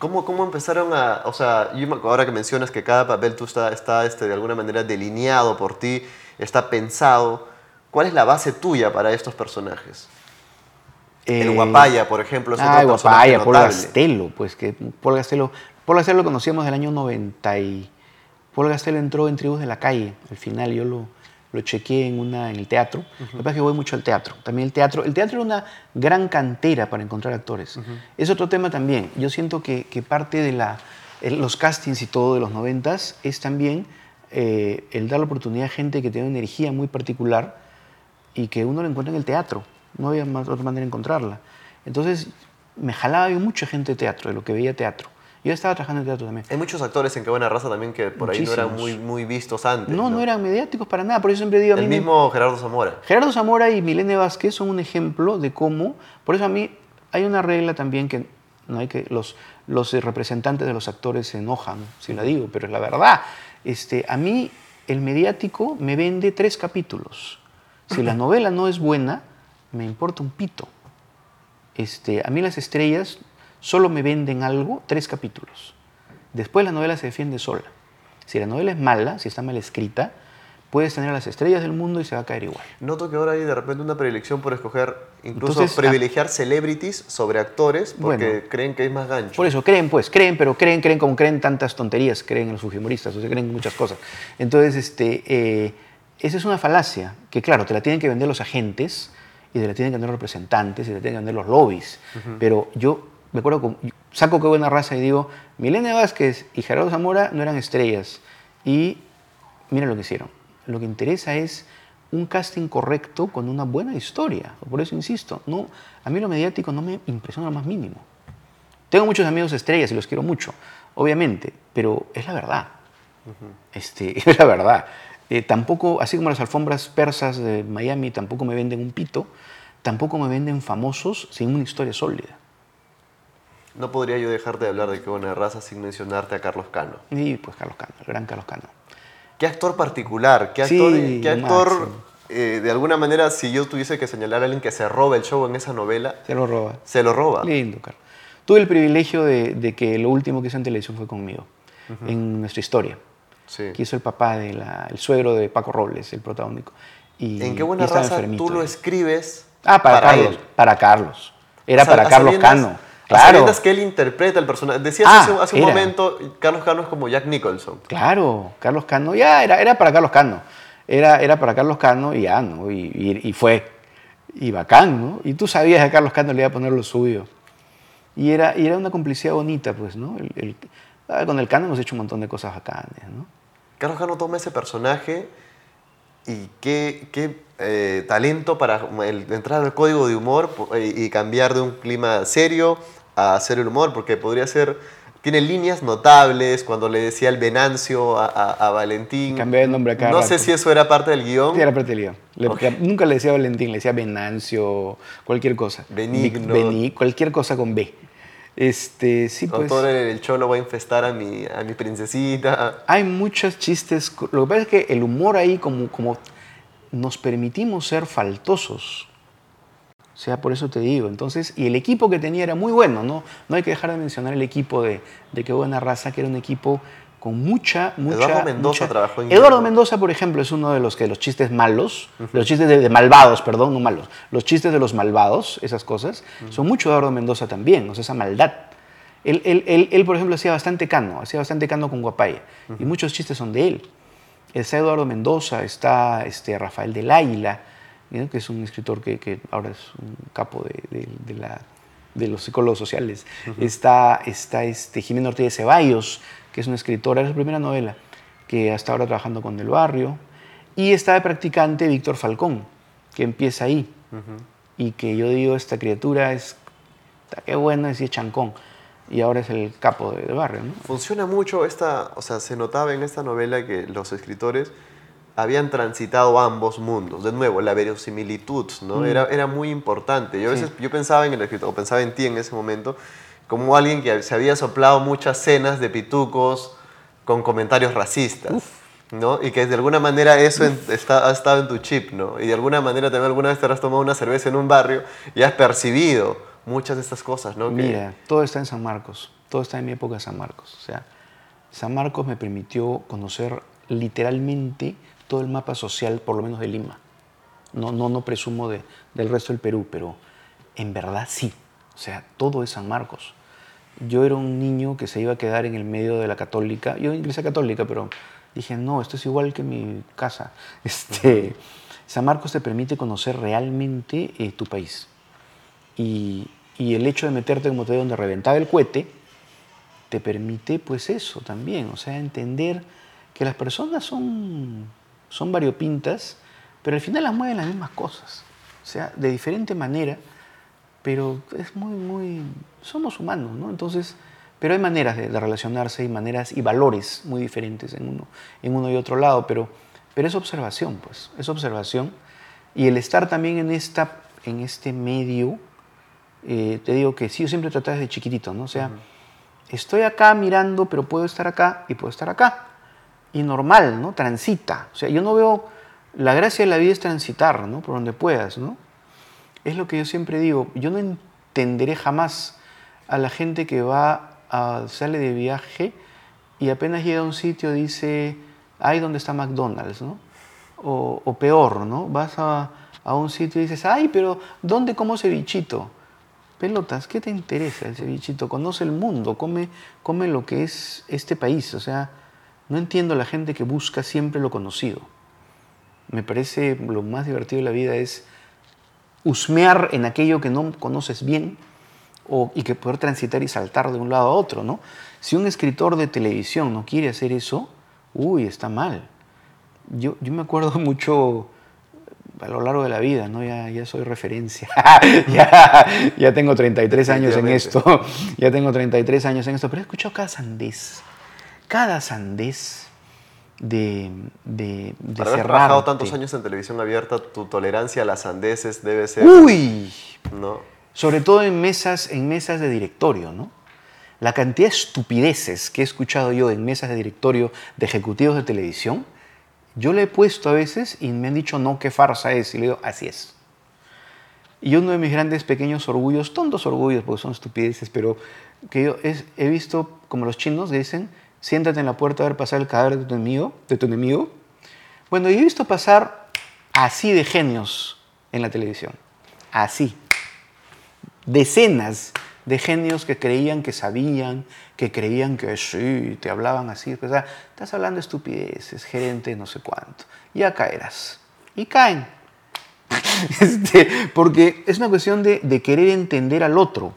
¿Cómo, ¿Cómo empezaron a.? O sea, ahora que mencionas que cada papel tú está, está este, de alguna manera delineado por ti, está pensado. ¿Cuál es la base tuya para estos personajes? el Eh, Guapaya, por ejemplo, es otro Ay, personaje Guapaya, Paul. Gastelo, pues que Paul Gastelo, Paul Gastelo lo conocíamos del año 90 y Paul Gastelo entró en Tribus de la Calle, al final yo lo, lo chequeé en, una, en el teatro, lo que pasa es que voy mucho al teatro, también el teatro, el teatro era una gran cantera para encontrar actores, es otro tema también, yo siento que, que parte de la, el- los castings y todo de los noventas es también eh, el dar la oportunidad a gente que tiene una energía muy particular y que uno la encuentra en el teatro. No había más, otra manera de encontrarla. Entonces me jalaba yo mucha gente de teatro, de lo que veía teatro. Yo estaba trabajando en teatro también. Hay muchos actores en Qué Buena Raza también que por ahí no eran muy, muy vistos antes. No, no eran mediáticos para nada. Por eso siempre digo a mí El mismo Gerardo Zamora. Gerardo Zamora y Milene Vázquez son un ejemplo de cómo, por eso a mí hay una regla también que no hay que los, los representantes de los actores se enojan si la digo, pero es la verdad. Este, a mí el mediático me vende tres capítulos. Si la novela no es buena, me importa un pito. Este, a mí las estrellas solo me venden algo tres capítulos. Después la novela se defiende sola. Si la novela es mala, si está mal escrita, puedes tener a las estrellas del mundo y se va a caer igual. Noto que ahora hay de repente una predilección por escoger, incluso Entonces, privilegiar celebrities sobre actores porque Bueno. creen que es más gancho. Por eso creen, pues, creen, pero creen, creen como creen tantas tonterías, creen en los fujimoristas, o sea, creen en muchas cosas. Entonces, este, eh, esa es una falacia, que claro, te la tienen que vender los agentes, y te la tienen que vender los representantes, y te la tienen que vender los lobbies. Pero yo me acuerdo, con- saco qué buena raza y digo, Milena Vázquez y Gerardo Zamora no eran estrellas. Y mira lo que hicieron. Lo que interesa es un casting correcto con una buena historia. Por eso insisto, no, a mí lo mediático no me impresiona lo más mínimo. Tengo muchos amigos estrellas y los quiero mucho, obviamente, pero es la verdad. este, es la verdad. Eh, tampoco, así como las alfombras persas de Miami tampoco me venden un pito, tampoco me venden famosos sin una historia sólida. No podría yo dejar de hablar de Qué Buena Raza sin mencionarte a Carlos Cano. Y pues Carlos Cano, el gran Carlos Cano. ¿Qué actor particular? ¿Qué Sí, actor, qué actor eh, de alguna manera, si yo tuviese que señalar a alguien que se roba el show en esa novela, Se lo roba. se lo roba? Lindo, Carlos. Tuve el privilegio de, de que lo último que hizo en televisión fue conmigo, en nuestra historia. Sí. que hizo el papá, de la- el suegro de Paco Robles, el protagónico. Y, ¿En qué buena raza tú lo escribes Ah, para, Carlos. él? Para Carlos. Era para Carlos Cano. Claro. que él interpreta el personaje. Decías Ah, hace, hace un momento, Carlos Cano es como Jack Nicholson. Claro, Carlos Cano. Ya, era, era para Carlos Cano. Era, era para Carlos Cano y ya, ¿no? Y, y- y fue. Y bacán, ¿no? Y tú sabías que Carlos Cano le iba a poner lo suyo. Y era, y era una complicidad bonita, pues, ¿no? El- el- ah, con el Cano hemos hecho un montón de cosas bacanas, ¿no? Carlos Cano toma ese personaje y qué, qué, eh, talento para el- entrar al código de humor y cambiar de un clima serio a hacer el humor, porque podría ser, tiene líneas notables cuando le decía el Venancio a, a- a Valentín. Cambié de nombre a cada No sé rato. si eso era parte del guion. Sí, era parte del guion. Le- Ok. Nunca le decía Valentín, le decía Venancio, cualquier cosa. Benigno. Beni- cualquier cosa con B. Este, sí, pues. Doctor, el cholo va a infestar a mi, a mi princesita. Hay muchos chistes. Lo que pasa es que el humor ahí, como, como nos permitimos ser faltosos. O sea, por eso te digo. Entonces, y el equipo que tenía era muy bueno, ¿no? No hay que dejar de mencionar el equipo de, de Qué Buena Raza, que era un equipo con mucha, mucha... Eduardo Mendoza mucha- trabajó en Eduardo. Mendoza, por ejemplo, es uno de los que los chistes malos, de los chistes de, de malvados, perdón, no malos, los chistes de los malvados, esas cosas, son mucho de Eduardo Mendoza también, o sea, esa maldad. Él, él- él- él, por ejemplo, hacía bastante cano, hacía bastante cano con Guapaya, y muchos chistes son de él. Está Eduardo Mendoza, está este, Rafael del Águila, ¿no? que es un escritor que, que ahora es un capo de, de- de la- de los psicólogos sociales. Está, está este, Jimena Ortega de Ceballos, que es una escritora, es su primera novela, que hasta ahora trabajando con Del Barrio. Y está de practicante Víctor Falcón, que empieza ahí. Y que yo digo, esta criatura es, qué bueno, es chancón. Y ahora es el capo de, Del Barrio, ¿no? Funciona mucho esta, o sea, se notaba en esta novela que los escritores habían transitado ambos mundos. De nuevo, la verosimilitud, ¿no? Era, era muy importante. Yo a Mm. Sí. veces yo pensaba en el escritor, o pensaba en ti en ese momento, como alguien que se había soplado muchas cenas de pitucos con comentarios racistas. ¿no? Y que de alguna manera eso en- está, ha estado en tu chip, ¿no? Y de alguna manera también alguna vez te habrás tomado una cerveza en un barrio y has percibido muchas de estas cosas, ¿no? Que- Mira, todo está en San Marcos, todo está en mi época de San Marcos. O sea, San Marcos me permitió conocer literalmente todo el mapa social, por lo menos de Lima. No, no, no presumo de- del resto del Perú, pero en verdad sí. O sea, todo es San Marcos. Yo era un niño que se iba a quedar en el medio de la católica. Yo iglesia católica, pero dije, no, esto es igual que mi casa. Este, San Marcos te permite conocer realmente eh, tu país. Y, y el hecho de meterte, como te digo, donde reventaba el cohete, te permite pues eso también, o sea, entender que las personas son, son variopintas, pero al final las mueven las mismas cosas. O sea, de diferente manera, pero es muy, muy... Somos humanos, ¿no? Entonces, pero hay maneras de, de relacionarse y maneras y valores muy diferentes en uno, en uno y otro lado, pero, pero es observación, pues, es observación. Y el estar también en, esta, en este medio, eh, te digo que sí, yo siempre traté desde chiquitito, ¿no? O sea, estoy acá mirando, pero puedo estar acá y puedo estar acá. Y normal, ¿no? Transita. O sea, yo no veo, la gracia de la vida es transitar, ¿no? Por donde puedas, ¿no? Es lo que yo siempre digo, yo no entenderé jamás a la gente que va a, sale de viaje y apenas llega a un sitio dice, ay, ¿dónde está McDonald's, no? O, o peor, ¿no? Vas a, a un sitio y dices, ay, pero ¿dónde como cevichito? Pelotas, ¿qué te interesa el cevichito? Conoce el mundo, come, come lo que es este país. O sea, no entiendo la gente que busca siempre lo conocido. Me parece lo más divertido de la vida es husmear en aquello que no conoces bien o, y que poder transitar y saltar de un lado a otro, ¿no? Si un escritor de televisión no quiere hacer eso, uy, está mal. Yo, yo me acuerdo mucho a lo largo de la vida, ¿no? Ya, ya soy referencia. ya, ya tengo 33 años en esto. ya tengo 33 años en esto. Pero he escuchado cada sandez. Cada sandez de, de, de Para haber trabajado tantos años en televisión abierta, tu tolerancia a las sandeces debe ser... ¡Uy! ¿no? Sobre todo en mesas, en mesas de directorio, ¿no? La cantidad de estupideces que he escuchado yo en mesas de directorio de ejecutivos de televisión, yo le he puesto a veces y me han dicho, no, qué farsa es. Y le digo, así es. Y uno de mis grandes pequeños orgullos, tontos orgullos, porque son estupideces, pero que yo es- he visto como los chinos dicen, siéntate en la puerta a ver pasar el cadáver de tu enemigo. De tu enemigo. Bueno, yo he visto pasar así de genios en la televisión. Así decenas de genios que creían que sabían, que creían que sí, te hablaban así. O sea, estás hablando de estupideces, gerente, no sé cuánto. Ya caerás. Y caen. Este, porque es una cuestión de, de querer entender al otro.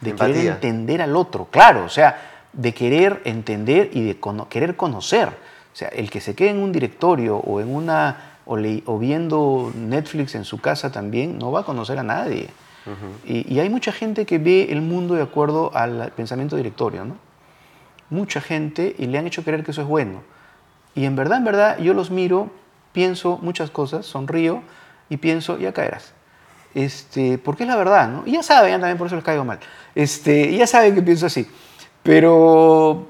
De querer entender al otro, claro. O sea, de querer entender y de cono- querer conocer. O sea, el que se quede en un directorio o en una o, viendo Netflix en su casa también no va a conocer a nadie. y, y hay mucha gente que ve el mundo de acuerdo al pensamiento directorio, ¿no? Mucha gente y le han hecho creer que eso es bueno. Y en verdad, en verdad, yo los miro, pienso muchas cosas, sonrío y pienso, ya caerás. Este, porque es la verdad, ¿no? Y ya saben, ya también por eso les caigo mal. Este, ya saben que pienso así. Pero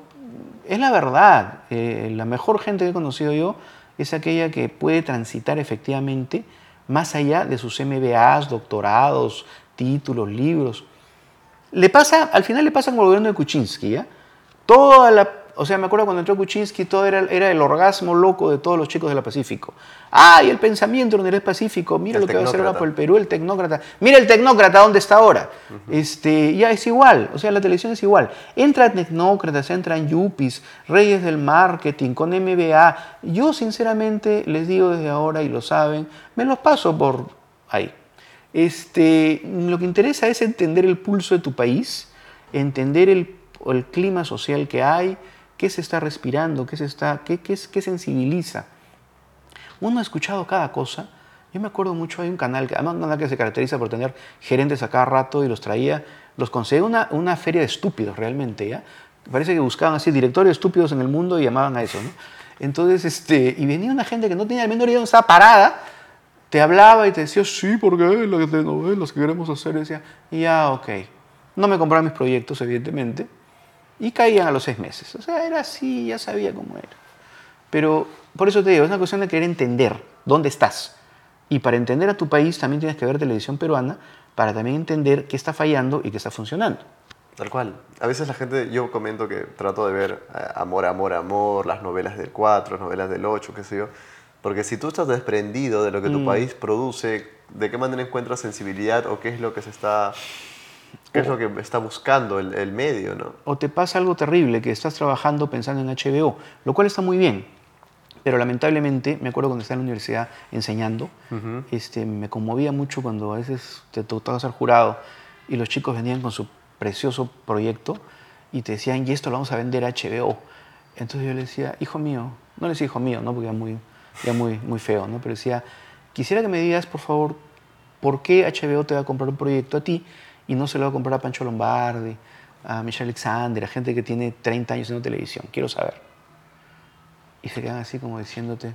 es la verdad. Eh, la mejor gente que he conocido yo es aquella que puede transitar efectivamente más allá de sus MBAs, doctorados, títulos, libros. Le pasa, al final le pasa con el gobierno de Kuczynski. Toda la, o sea, me acuerdo cuando entró Kuczynski, todo era, era el orgasmo loco de todos los chicos de la Pacífico. Ah, y el pensamiento donde era Pacífico, mira El lo que va a hacer ahora por el Perú, el tecnócrata. Mira el tecnócrata, ¿dónde está ahora? este, ya es igual, o sea, la televisión es igual. Entran tecnócratas, entran yuppies, reyes del marketing, con MBA. Yo, sinceramente, les digo desde ahora, y lo saben, me los paso por ahí. Este, lo que interesa es entender el pulso de tu país, entender el, el clima social que hay, qué se está respirando, qué, se está, qué, qué, qué sensibiliza. Uno ha escuchado cada cosa. Yo me acuerdo mucho, hay un canal, además un canal que se caracteriza por tener gerentes a cada rato y los traía, los conseguía una, una feria de estúpidos realmente, ¿ya? Parece que buscaban así directorios estúpidos en el mundo y llamaban a eso, ¿no? Entonces, este, y venía una gente que no tenía la menor idea de estaba parada, te hablaba y te decía, sí, porque las telenovelas que queremos hacer, y decía, ya, ok. No me compraron mis proyectos, evidentemente, y caían a los seis meses. O sea, era así, ya sabía cómo era. Pero por eso te digo, es una cuestión de querer entender dónde estás. Y para entender a tu país también tienes que ver televisión peruana para también entender qué está fallando y qué está funcionando. Tal cual. A veces la gente, yo comento que trato de ver eh, Amor, Amor, Amor, las novelas del 4, las novelas del 8, qué sé yo. Porque si tú estás desprendido de lo que tu país produce, ¿de qué manera encuentras sensibilidad o qué es lo que se está, qué es lo que está buscando el, el medio, no? O te pasa algo terrible, que estás trabajando pensando en HBO, lo cual está muy bien. Pero lamentablemente, me acuerdo cuando estaba en la universidad enseñando, este, me conmovía mucho cuando a veces te tocaba ser jurado y los chicos venían con su precioso proyecto y te decían, y esto lo vamos a vender a HBO. Entonces yo le decía, hijo mío, no le decía hijo mío, ¿no? porque era muy, ya muy, muy feo, ¿no? Pero decía, quisiera que me digas, por favor, por qué HBO te va a comprar un proyecto a ti y no se lo va a comprar a Pancho Lombardi, a Michelle Alexander, a gente que tiene 30 años en televisión. Quiero saber. Y se quedan así como diciéndote,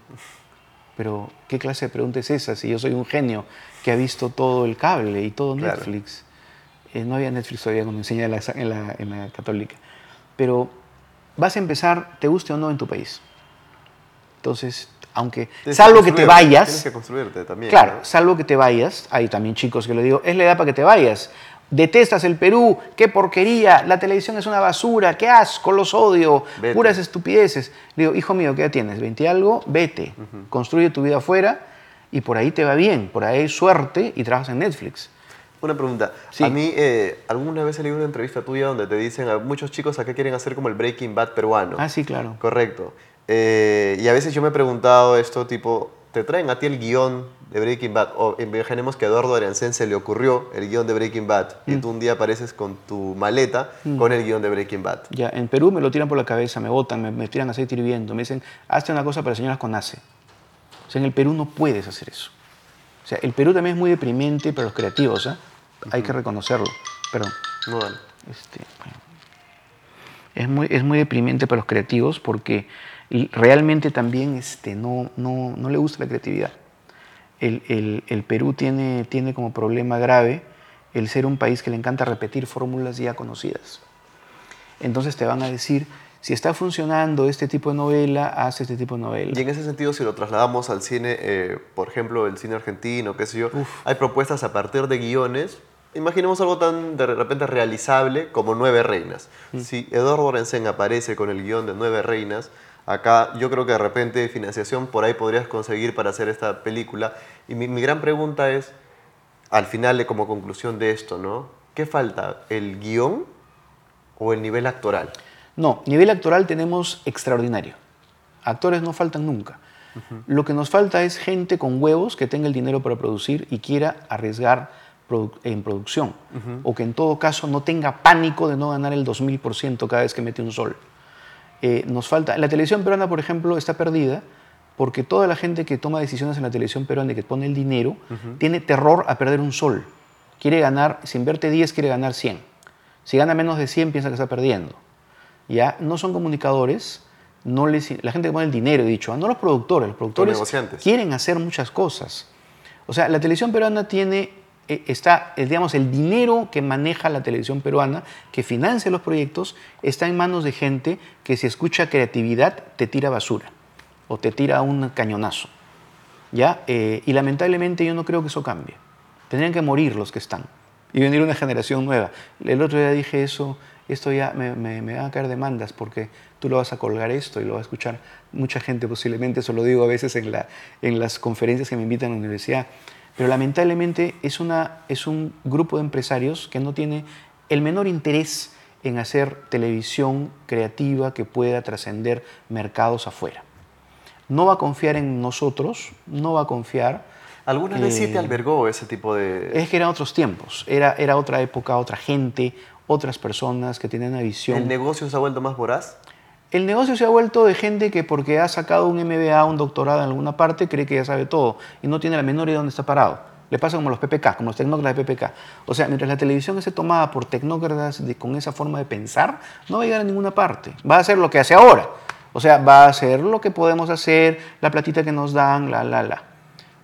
pero ¿qué clase de pregunta es esa si yo soy un genio que ha visto todo el cable y todo Claro. Netflix? Eh, no había Netflix todavía cuando enseñé en la, en, la, en la católica. Pero vas a empezar, te guste o no, en tu país. Entonces, aunque, Tienes salvo que te construirte, vayas, Tienes que construirte también. Claro, ¿no? salvo que te vayas. Hay también chicos que le digo, es la edad para que te vayas. Detestas el Perú, qué porquería, la televisión es una basura, qué asco, los odio, Vete. puras estupideces. Le digo, hijo mío, ¿qué edad tienes? ¿20 y algo? Vete, construye tu vida afuera y por ahí te va bien, por ahí hay suerte y trabajas en Netflix. Una pregunta. Sí. A mí, eh, alguna vez leí una entrevista tuya donde te dicen a muchos chicos acá quieren hacer como el Breaking Bad peruano. Ah, sí, claro. Correcto. Eh, y a veces yo me he preguntado esto, tipo, ¿te traen a ti el guion de Breaking Bad? O imaginemos que a Eduardo Ariancén se le ocurrió el guion de Breaking Bad Mm. y tú un día apareces con tu maleta con el guion de Breaking Bad. Ya, en Perú me lo tiran por la cabeza, me botan, me, me tiran aceite hirviendo, me dicen, hazte una cosa para señoras con ACE. O sea, en el Perú no puedes hacer eso. O sea, el Perú también es muy deprimente para los creativos, ¿ah? Hay que reconocerlo. Perdón. No, vale. Este, bueno. es, muy, es muy deprimente para los creativos porque realmente también este, no, no, no le gusta la creatividad. El, el- el Perú tiene, tiene como problema grave el ser un país que le encanta repetir fórmulas ya conocidas. Entonces te van a decir, si está funcionando este tipo de novela, haz este tipo de novela. Y en ese sentido, si lo trasladamos al cine, eh, por ejemplo, el cine argentino, qué sé yo, hay propuestas a partir de guiones. Imaginemos algo tan de repente realizable como Nueve Reinas. Si Eduardo Orensen aparece con el guion de Nueve Reinas, acá yo creo que de repente financiación por ahí podrías conseguir para hacer esta película. Y mi, mi gran pregunta es, al final, de- como conclusión de esto, ¿no? ¿Qué falta? ¿El guion o el nivel actoral? No, nivel actoral tenemos extraordinario. Actores no faltan nunca. Lo que nos falta es gente con huevos que tenga el dinero para producir y quiera arriesgar produ- en producción. O que en todo caso no tenga pánico de no ganar el 2000% cada vez que mete un sol. Eh, nos falta, la televisión peruana, por ejemplo, está perdida porque toda la gente que toma decisiones en la televisión peruana y que pone el dinero tiene terror a perder un sol. Quiere ganar, si invierte 10, quiere ganar 100. Si gana menos de 100, piensa que está perdiendo. ¿Ya? No son comunicadores, no les, la gente que pone el dinero, he dicho, ah, no los productores, los productores quieren hacer muchas cosas. O sea, la televisión peruana tiene, está, eh, digamos, el dinero que maneja la televisión peruana, que financia los proyectos, está en manos de gente que si escucha creatividad te tira basura o te tira un cañonazo. ¿Ya? Eh, y lamentablemente yo no creo que eso cambie. Tendrían que morir los que están y venir una generación nueva. El otro día dije eso, esto ya me, me, van a caer demandas porque tú lo vas a colgar esto y lo va a escuchar mucha gente posiblemente, eso lo digo a veces en las conferencias que me invitan a la universidad. Pero lamentablemente es, una, es un grupo de empresarios que no tiene el menor interés en hacer televisión creativa que pueda trascender mercados afuera. No va a confiar en nosotros, no va a confiar. ¿Alguna vez sí Eh, te albergó ese tipo de...? Es que eran otros tiempos, era, era otra época, otra gente, otras personas que tenían una visión. ¿El negocio se ha vuelto más voraz? El negocio se ha vuelto de gente que porque ha sacado un MBA, un doctorado en alguna parte, cree que ya sabe todo y no tiene la menor idea de dónde está parado. Le pasa como los PPK, como los tecnócratas de PPK. O sea, mientras la televisión esté tomada por tecnócratas de- con esa forma de pensar, no va a llegar a ninguna parte. Va a hacer lo que hace ahora. O sea, va a hacer lo que podemos hacer, la platita que nos dan, la, la, la.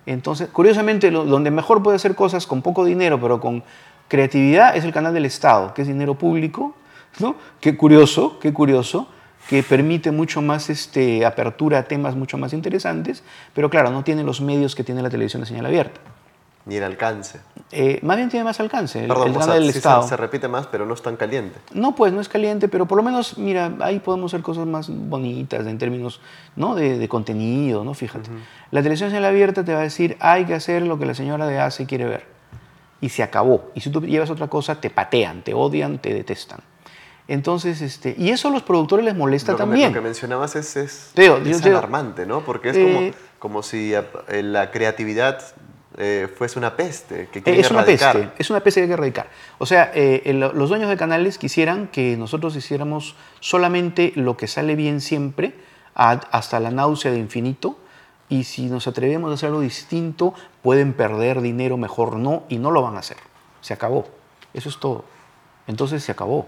Entonces, curiosamente, donde mejor puede hacer cosas con poco dinero, pero con creatividad, es el canal del Estado, que es dinero público, ¿no? Qué curioso, qué curioso, que permite mucho más este, apertura a temas mucho más interesantes, pero claro, no tiene los medios que tiene la televisión de señal abierta. Ni el alcance. Eh, más bien tiene más alcance, Perdón, el o canal sea, del sí se- Estado. Se, repite más, pero no es tan caliente. No, pues no es caliente, pero por lo menos, mira, ahí podemos hacer cosas más bonitas en términos ¿no? de, de contenido, ¿no? Fíjate. La televisión señal abierta te va a decir, hay que hacer lo que la señora de ACE quiere ver. Y se acabó. Y si tú llevas otra cosa, te patean, te odian, te detestan. Entonces, este, y eso a los productores les molesta Lo que, también. lo que mencionabas es, es, digo, es digo- alarmante, ¿no? Porque es Eh, como, como si eh, la creatividad eh, fuese una peste que Eh, quieren es una erradicar. peste, es una peste que hay que erradicar. O sea, eh, el- los dueños de canales quisieran que nosotros hiciéramos solamente lo que sale bien siempre, a- hasta la náusea de infinito, y si nos atrevemos a hacer algo distinto, pueden perder dinero, mejor no, y no lo van a hacer. Se acabó. Eso es todo. Entonces se acabó.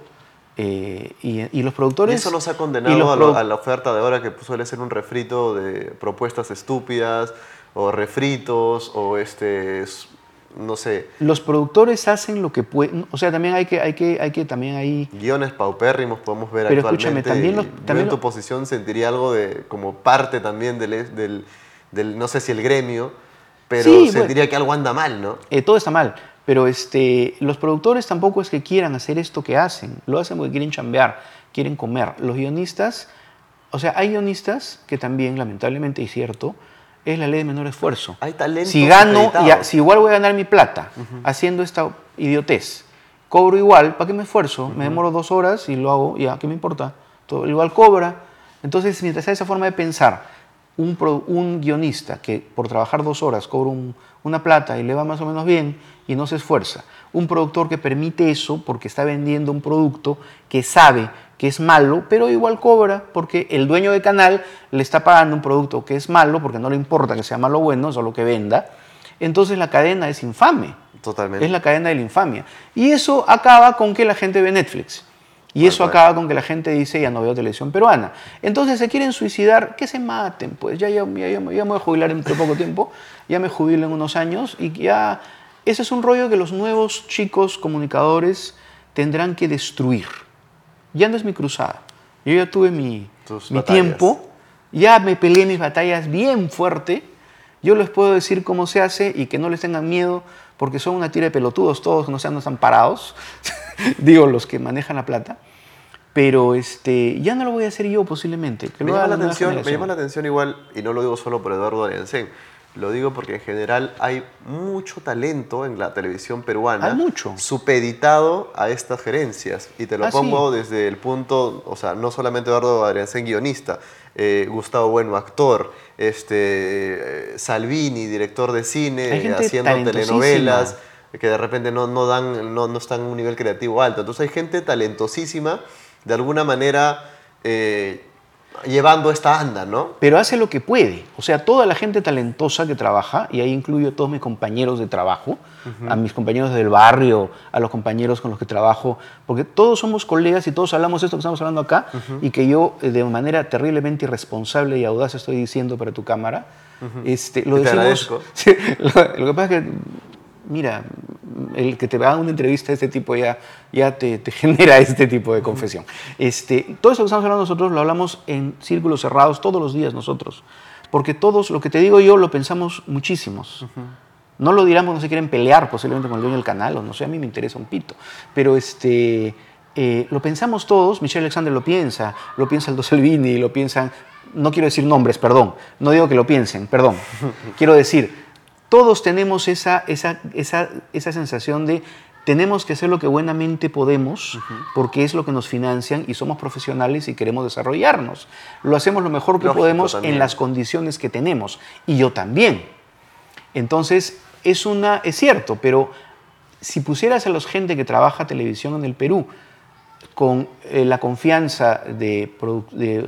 Eh, y, y los productores... ¿Y eso nos ha condenado a, lo- a la oferta de ahora que suele ser un refrito de propuestas estúpidas o refritos o este, no sé, Los productores hacen lo que pueden, o sea, también hay que, hay que, hay que también ahí... guiones paupérrimos podemos ver Pero actualmente. escúchame, también los- yo también en tu posición sentiría algo de como parte también del, del, del- no sé si el gremio, pero Sí, bueno. sentiría que algo anda mal, ¿no? Eh, todo está mal, pero este, los productores tampoco es que quieran hacer esto que hacen, lo hacen porque quieren chambear, quieren comer. Los guionistas, o sea, hay guionistas que también, lamentablemente, y cierto, es la ley de menor esfuerzo. Hay talentos Si gano, ya, si igual voy a ganar mi plata haciendo esta idiotez, cobro igual, ¿para qué me esfuerzo? Me demoro dos horas y lo hago, ya, ¿qué me importa? Todo, igual cobra. Entonces, mientras hay esa forma de pensar, un, pro- un guionista que por trabajar dos horas cobra un- una plata y le va más o menos bien y no se esfuerza, un productor que permite eso porque está vendiendo un producto que sabe que es malo, pero igual cobra porque el dueño de canal le está pagando un producto que es malo porque no le importa que sea malo o bueno, solo que venda. Entonces la cadena es infame. Totalmente. Es la cadena de la infamia. Y eso acaba con que la gente ve Netflix. Y eso acaba con que la gente dice, ya no veo televisión peruana. Entonces se quieren suicidar, que se maten, pues ya, ya, ya, ya me voy a jubilar de poco tiempo, ya me jubilo en unos años y ya... Ese es un rollo que los nuevos chicos comunicadores tendrán que destruir. Ya no es mi cruzada. Yo ya tuve mi, mi tiempo, ya me peleé mis batallas bien fuerte. Yo les puedo decir cómo se hace y que no les tengan miedo porque son una tira de pelotudos todos, no sean no están parados, digo los que manejan la plata. Pero este, ya no lo voy a hacer yo posiblemente. Que Me llama, la atención, me llama la atención igual, y no lo digo solo por Eduardo Ariancén, lo digo porque en general hay mucho talento en la televisión peruana. Hay mucho. Supeditado a estas gerencias. Y te lo Ah, pongo desde el punto, o sea, no solamente Eduardo Ariancén, guionista, eh, Gustavo Bueno, actor, este, eh, Salvini, director de cine, haciendo telenovelas que de repente no, no, dan, no, no están en un nivel creativo alto. Entonces hay gente talentosísima, de alguna manera eh, llevando esta anda, ¿no? pero hace lo que puede. O sea, toda la gente talentosa que trabaja, y ahí incluyo a todos mis compañeros de trabajo, a mis compañeros del barrio, a los compañeros con los que trabajo, porque todos somos colegas y todos hablamos esto que estamos hablando acá, y que yo eh, de manera terriblemente irresponsable y audaz estoy diciendo para tu cámara. este, lo Y te decimos, lo, lo que pasa es que, mira, el que te haga una entrevista de este tipo ya, ya te, te genera este tipo de confesión. Este, todo eso que estamos hablando nosotros lo hablamos en círculos cerrados todos los días nosotros. Porque todos, lo que te digo yo, lo pensamos muchísimos. No lo dirán porque no se quieren pelear posiblemente con el dueño del canal, o no sé, a mí me interesa un pito. Pero este, eh, lo pensamos todos, Michelle Alexander lo piensa, lo piensa Aldo Salvini, lo piensan, no quiero decir nombres, perdón, no digo que lo piensen, perdón. quiero decir, todos tenemos esa, esa, esa, esa sensación de tenemos que hacer lo que buenamente podemos porque es lo que nos financian y somos profesionales y queremos desarrollarnos. Lo hacemos lo mejor que Lógico podemos también. en las condiciones que tenemos. Y yo también. Entonces, es, una, es cierto, pero si pusieras a la gente que trabaja televisión en el Perú con eh, la confianza de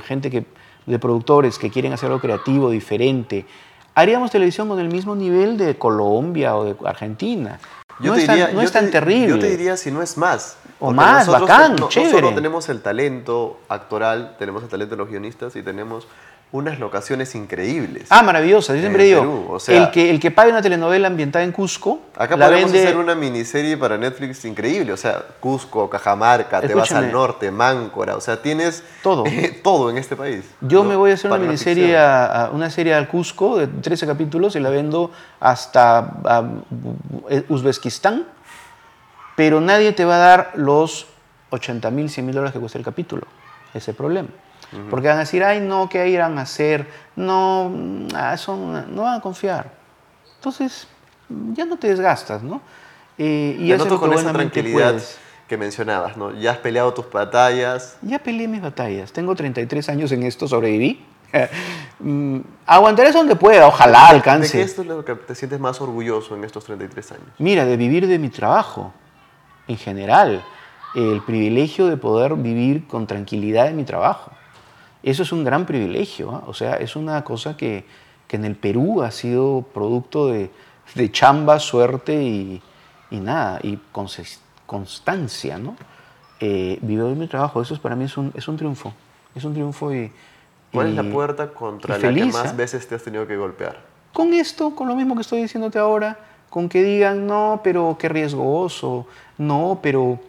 gente que, de productores que quieren hacer algo creativo, diferente, haríamos televisión con el mismo nivel de Colombia o de Argentina. Yo no te es tan, diría- no yo es tan te- terrible. Yo te diría si no es más. O más, nosotros bacán, no, no chévere. solo tenemos el talento actoral, tenemos el talento de los guionistas y tenemos unas locaciones increíbles. Ah, maravillosa. Yo siempre digo, Perú, o sea- el, que, el que pague una telenovela ambientada en Cusco, Acá la podemos vende... hacer una miniserie para Netflix increíble, o sea, Cusco, Cajamarca, te vas al norte, Máncora, o sea, tienes Todo. todo en este país. Yo ¿no? me voy a hacer una miniserie, ficción. a, a- una serie al Cusco de 13 capítulos y la vendo hasta a, Uzbekistán, pero nadie te va a dar los 80 mil, 100 mil dólares que cuesta el capítulo. Ese es problema. Porque van a decir, ay, no, ¿qué irán a hacer? No, mm, ah, eso no van a confiar. Entonces, ya no te desgastas, ¿no? Eh, y Te noto con esa tranquilidad puedes. que mencionabas, ¿no? Ya has peleado tus batallas, Ya peleé mis batallas. Tengo 33 años en esto, sobreviví. Mm, Aguantaré eso donde pueda, ojalá ¿De qué alcance. es lo que te sientes más orgulloso en estos 33 años? Mira, de vivir de mi trabajo, en general. El privilegio de poder vivir con tranquilidad en mi trabajo. Eso es un gran privilegio. ¿ah? O sea, es una cosa que, que en el Perú ha sido producto de, de chamba, suerte y, y nada, y constancia, ¿no? Eh, vivo de mi trabajo, eso es, para mí es un, es un triunfo, es un triunfo y... ¿Cuál es la puerta contra la que feliz, más ¿ah? veces te has tenido que golpear? Con esto, con lo mismo que estoy diciéndote ahora, con que digan, no, pero qué riesgoso, no, pero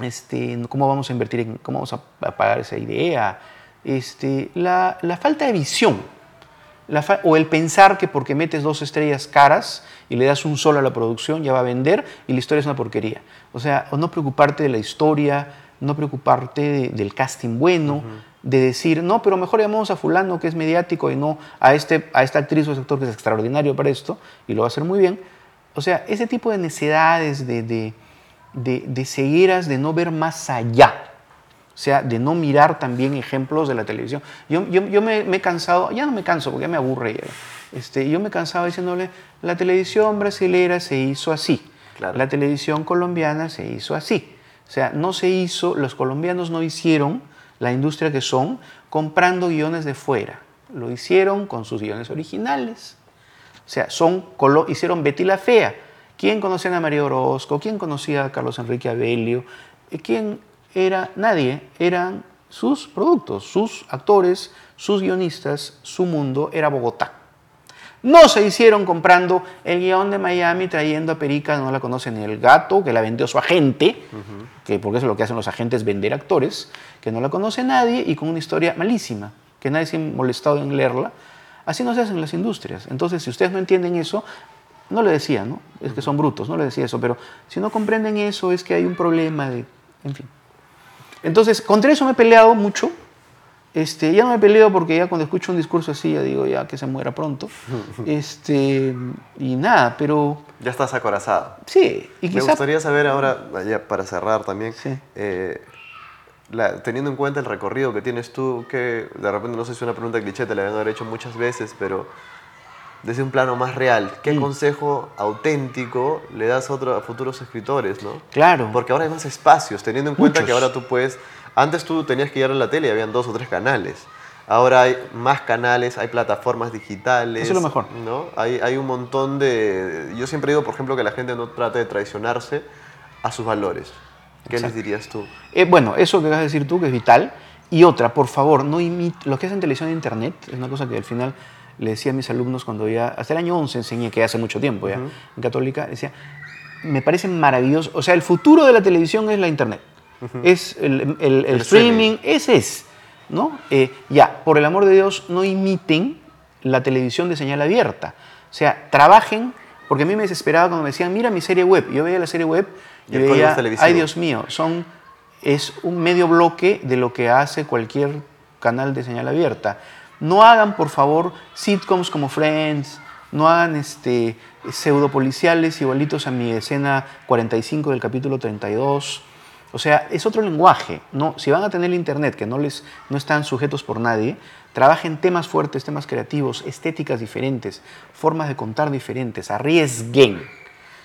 este, ¿cómo vamos a invertir en, cómo vamos a, a pagar esa idea? Este, la, la falta de visión, la fa- o el pensar que porque metes dos estrellas caras y le das un solo a la producción ya va a vender y la historia es una porquería. O sea, o no preocuparte de la historia, no preocuparte de- del casting bueno, de decir, no, pero mejor llamamos a fulano que es mediático y no a, este, a esta actriz o ese actor que es extraordinario para esto y lo va a hacer muy bien. O sea, ese tipo de necedades, de, de, de, de cegueras, de no ver más allá. O sea, de no mirar también ejemplos de la televisión. Yo, yo, yo me, me he cansado, ya no me canso porque ya me aburre. ya. Este, yo me he cansado diciéndole, la televisión brasilera se hizo así, Claro. la televisión colombiana se hizo así. O sea, no se hizo, los colombianos no hicieron la industria que son comprando guiones de fuera. Lo hicieron con sus guiones originales. O sea, son, colo- hicieron Betty la Fea. ¿Quién conocía a María Orozco? ¿Quién conocía a Carlos Enrique Abelio? ¿Quién era? Nadie. Eran sus productos, sus actores, sus guionistas, su mundo era Bogotá. No se hicieron comprando el guion de Miami trayendo a Perica, no la conoce ni el gato, que la vendió su agente, que porque eso es lo que hacen los agentes, vender actores, que no la conoce nadie y con una historia malísima, que nadie se ha molestado en leerla. Así no se hacen las industrias. Entonces, si ustedes no entienden eso, no le decía, ¿no? Es que son brutos, no le decía eso, pero si no comprenden eso es que hay un problema de, en fin. Entonces, contra eso me he peleado mucho. Este, ya no me peleo porque ya cuando escucho un discurso así, ya digo ya que se muera pronto. Este, y nada, pero Ya estás acorazado. sí. Y Me quizá, gustaría saber ahora, ya para cerrar también, Sí. eh, la- teniendo en cuenta el recorrido que tienes tú, que de repente no sé si es una pregunta cliché, te la haber hecho muchas veces, pero desde un plano más real, ¿qué Mm. consejo auténtico le das a, otro- a futuros escritores? ¿no? Claro. Porque ahora hay más espacios, teniendo en cuenta que ahora tú puedes, antes tú tenías que ir a la tele y habían dos o tres canales. Ahora hay más canales, hay plataformas digitales. Eso es lo mejor. ¿no? Hay, hay un montón de... Yo siempre digo, por ejemplo, que la gente no trate de traicionarse a sus valores. ¿Qué les dirías tú? Eh, bueno, eso que vas a decir tú, que es vital. Y otra, por favor, no imite. Lo que hacen televisión e internet es una cosa que al final le decía a mis alumnos cuando ya. Hasta el año 11 enseñé, que hace mucho tiempo ya, en Católica, decía. Me parece maravilloso. O sea, el futuro de la televisión es la internet. Es el, el- el El streaming, ese es. ¿No? Eh, ya, por el amor de Dios, no imiten la televisión de señal abierta. O sea, trabajen. Porque a mí me desesperaba cuando me decían, mira mi serie web. Yo veía la serie web Y y veía, ay Dios mío, son, es un medio bloque de lo que hace cualquier canal de señal abierta. No hagan, por favor, sitcoms como Friends, no hagan este, pseudopoliciales igualitos a mi escena 45 del capítulo 32. O sea, es otro lenguaje. No, si van a tener internet, que no, les, no están sujetos por nadie, trabajen temas fuertes, temas creativos, estéticas diferentes, formas de contar diferentes, arriesguen.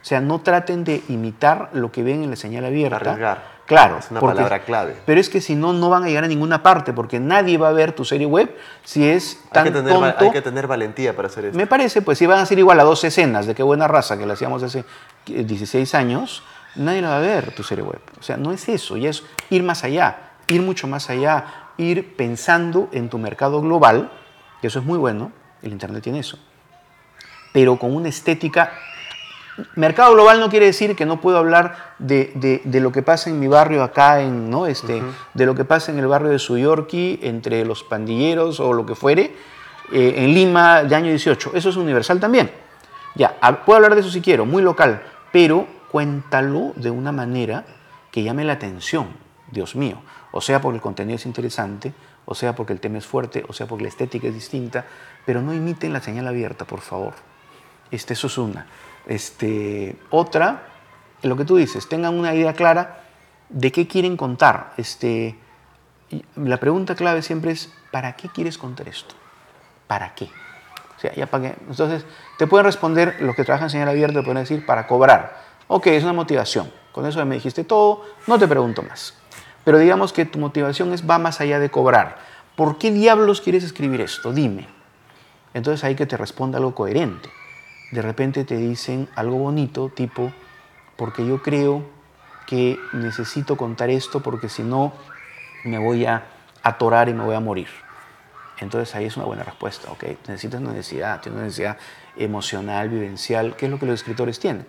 O sea, no traten de imitar lo que ven en la señal abierta. Arriesgar. Claro. Es una porque- palabra clave. Pero es que si no, no van a llegar a ninguna parte, porque nadie va a ver tu serie web si es tan Hay que, tener, tonto. hay que tener valentía para hacer esto. Me parece, pues si van a ser igual a dos escenas de qué buena raza que la hacíamos hace eh, 16 años, nadie la va a ver tu serie web. O sea, no es eso, ya es ir más allá, ir mucho más allá, ir pensando en tu mercado global, que eso es muy bueno, el Internet tiene eso, pero con una estética... Mercado global no quiere decir que no puedo hablar de, de- de lo que pasa en mi barrio acá, en, ¿no? este, de lo que pasa en el barrio de Suyorki, entre los pandilleros o lo que fuere, eh, en Lima de año 18. Eso es universal también. Ya, puedo hablar de eso si quiero, muy local, pero cuéntalo de una manera que llame la atención, Dios mío. O sea porque el contenido es interesante, o sea porque el tema es fuerte, o sea porque la estética es distinta, pero no imiten la señal abierta, por favor. Este, eso es una. Este, otra, lo que tú dices, tengan una idea clara de qué quieren contar. Este, la pregunta clave siempre es, ¿para qué quieres contar esto? ¿Para qué? Entonces, te pueden responder, los que trabajan en señal abierta, te pueden decir, para cobrar. Ok, es una motivación. Con eso me dijiste todo, no te pregunto más. Pero digamos que tu motivación es, va más allá de cobrar. ¿Por qué diablos quieres escribir esto? Dime. Entonces hay que te responda algo coherente. De repente te dicen algo bonito, tipo, porque yo creo que necesito contar esto porque si no me voy a atorar y me voy a morir. Entonces ahí es una buena respuesta, ¿ok? Necesitas una necesidad, tienes una necesidad emocional, vivencial, que es lo que los escritores tienen.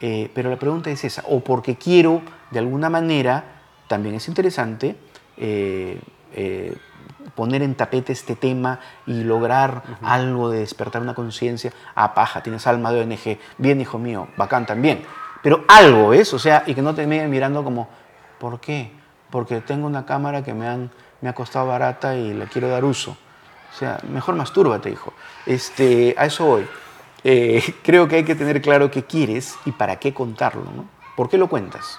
Eh, pero la pregunta es esa, o porque quiero, de alguna manera, también es interesante, eh, eh, poner en tapete este tema y lograr algo de despertar una conciencia. Ah, paja, tienes alma de ONG. Bien, hijo mío, bacán también. Pero algo es, o sea, y que no te me mirando como, ¿por qué? Porque tengo una cámara que me, han, me ha costado barata y le quiero dar uso. O sea, mejor mastúrbate, hijo. Este, a eso voy. Eh, creo que hay que tener claro qué quieres y para qué contarlo, ¿no? ¿Por qué lo cuentas?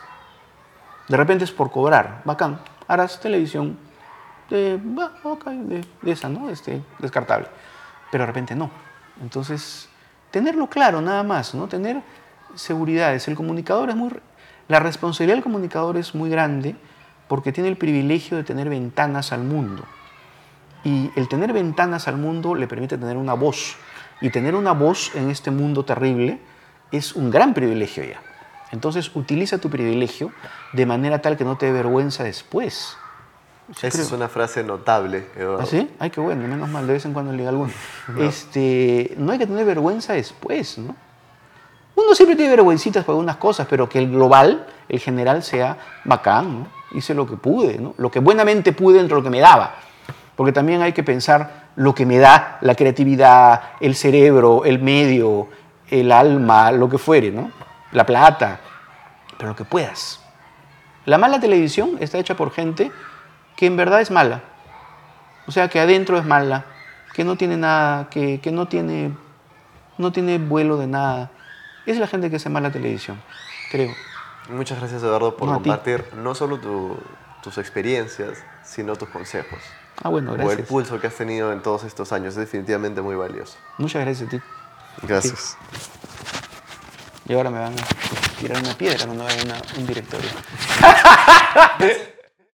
De repente es por cobrar, bacán, harás televisión de, de, esa, ¿no? Este, descartable. Pero de repente no. Entonces, tenerlo claro nada más, ¿no? Tener seguridades. El comunicador es muy... La responsabilidad del comunicador es muy grande porque tiene el privilegio de tener ventanas al mundo. Y el tener ventanas al mundo le permite tener una voz. Y tener una voz en este mundo terrible es un gran privilegio ya. Entonces utiliza tu privilegio de manera tal que no te dé vergüenza después. Esa es una frase notable, Eduardo. ¿Ah, sí? Ay, qué bueno, menos mal, de vez en cuando le diga alguno. No. Este, no hay que tener vergüenza después, ¿no? Uno siempre tiene vergüencitas por algunas cosas, pero que el global, el general, sea bacán, ¿no? Hice lo que pude, ¿no? Lo que buenamente pude dentro de lo que me daba. Porque también hay que pensar lo que me da la creatividad, el cerebro, el medio, el alma, lo que fuere, ¿no? La plata, pero lo que puedas. La mala televisión está hecha por gente que en verdad es mala. O sea, que adentro es mala, que no tiene nada, que, que no, tiene, no tiene vuelo de nada. Es la gente que hace mala televisión, creo. Muchas gracias, Eduardo, por no, compartir no solo tu, tus experiencias, sino tus consejos. Ah, bueno, gracias. O el pulso que has tenido en todos estos años. Es definitivamente muy valioso. Muchas gracias a ti. Gracias. Sí. Y ahora me van a tirar una piedra cuando vaya a un directorio.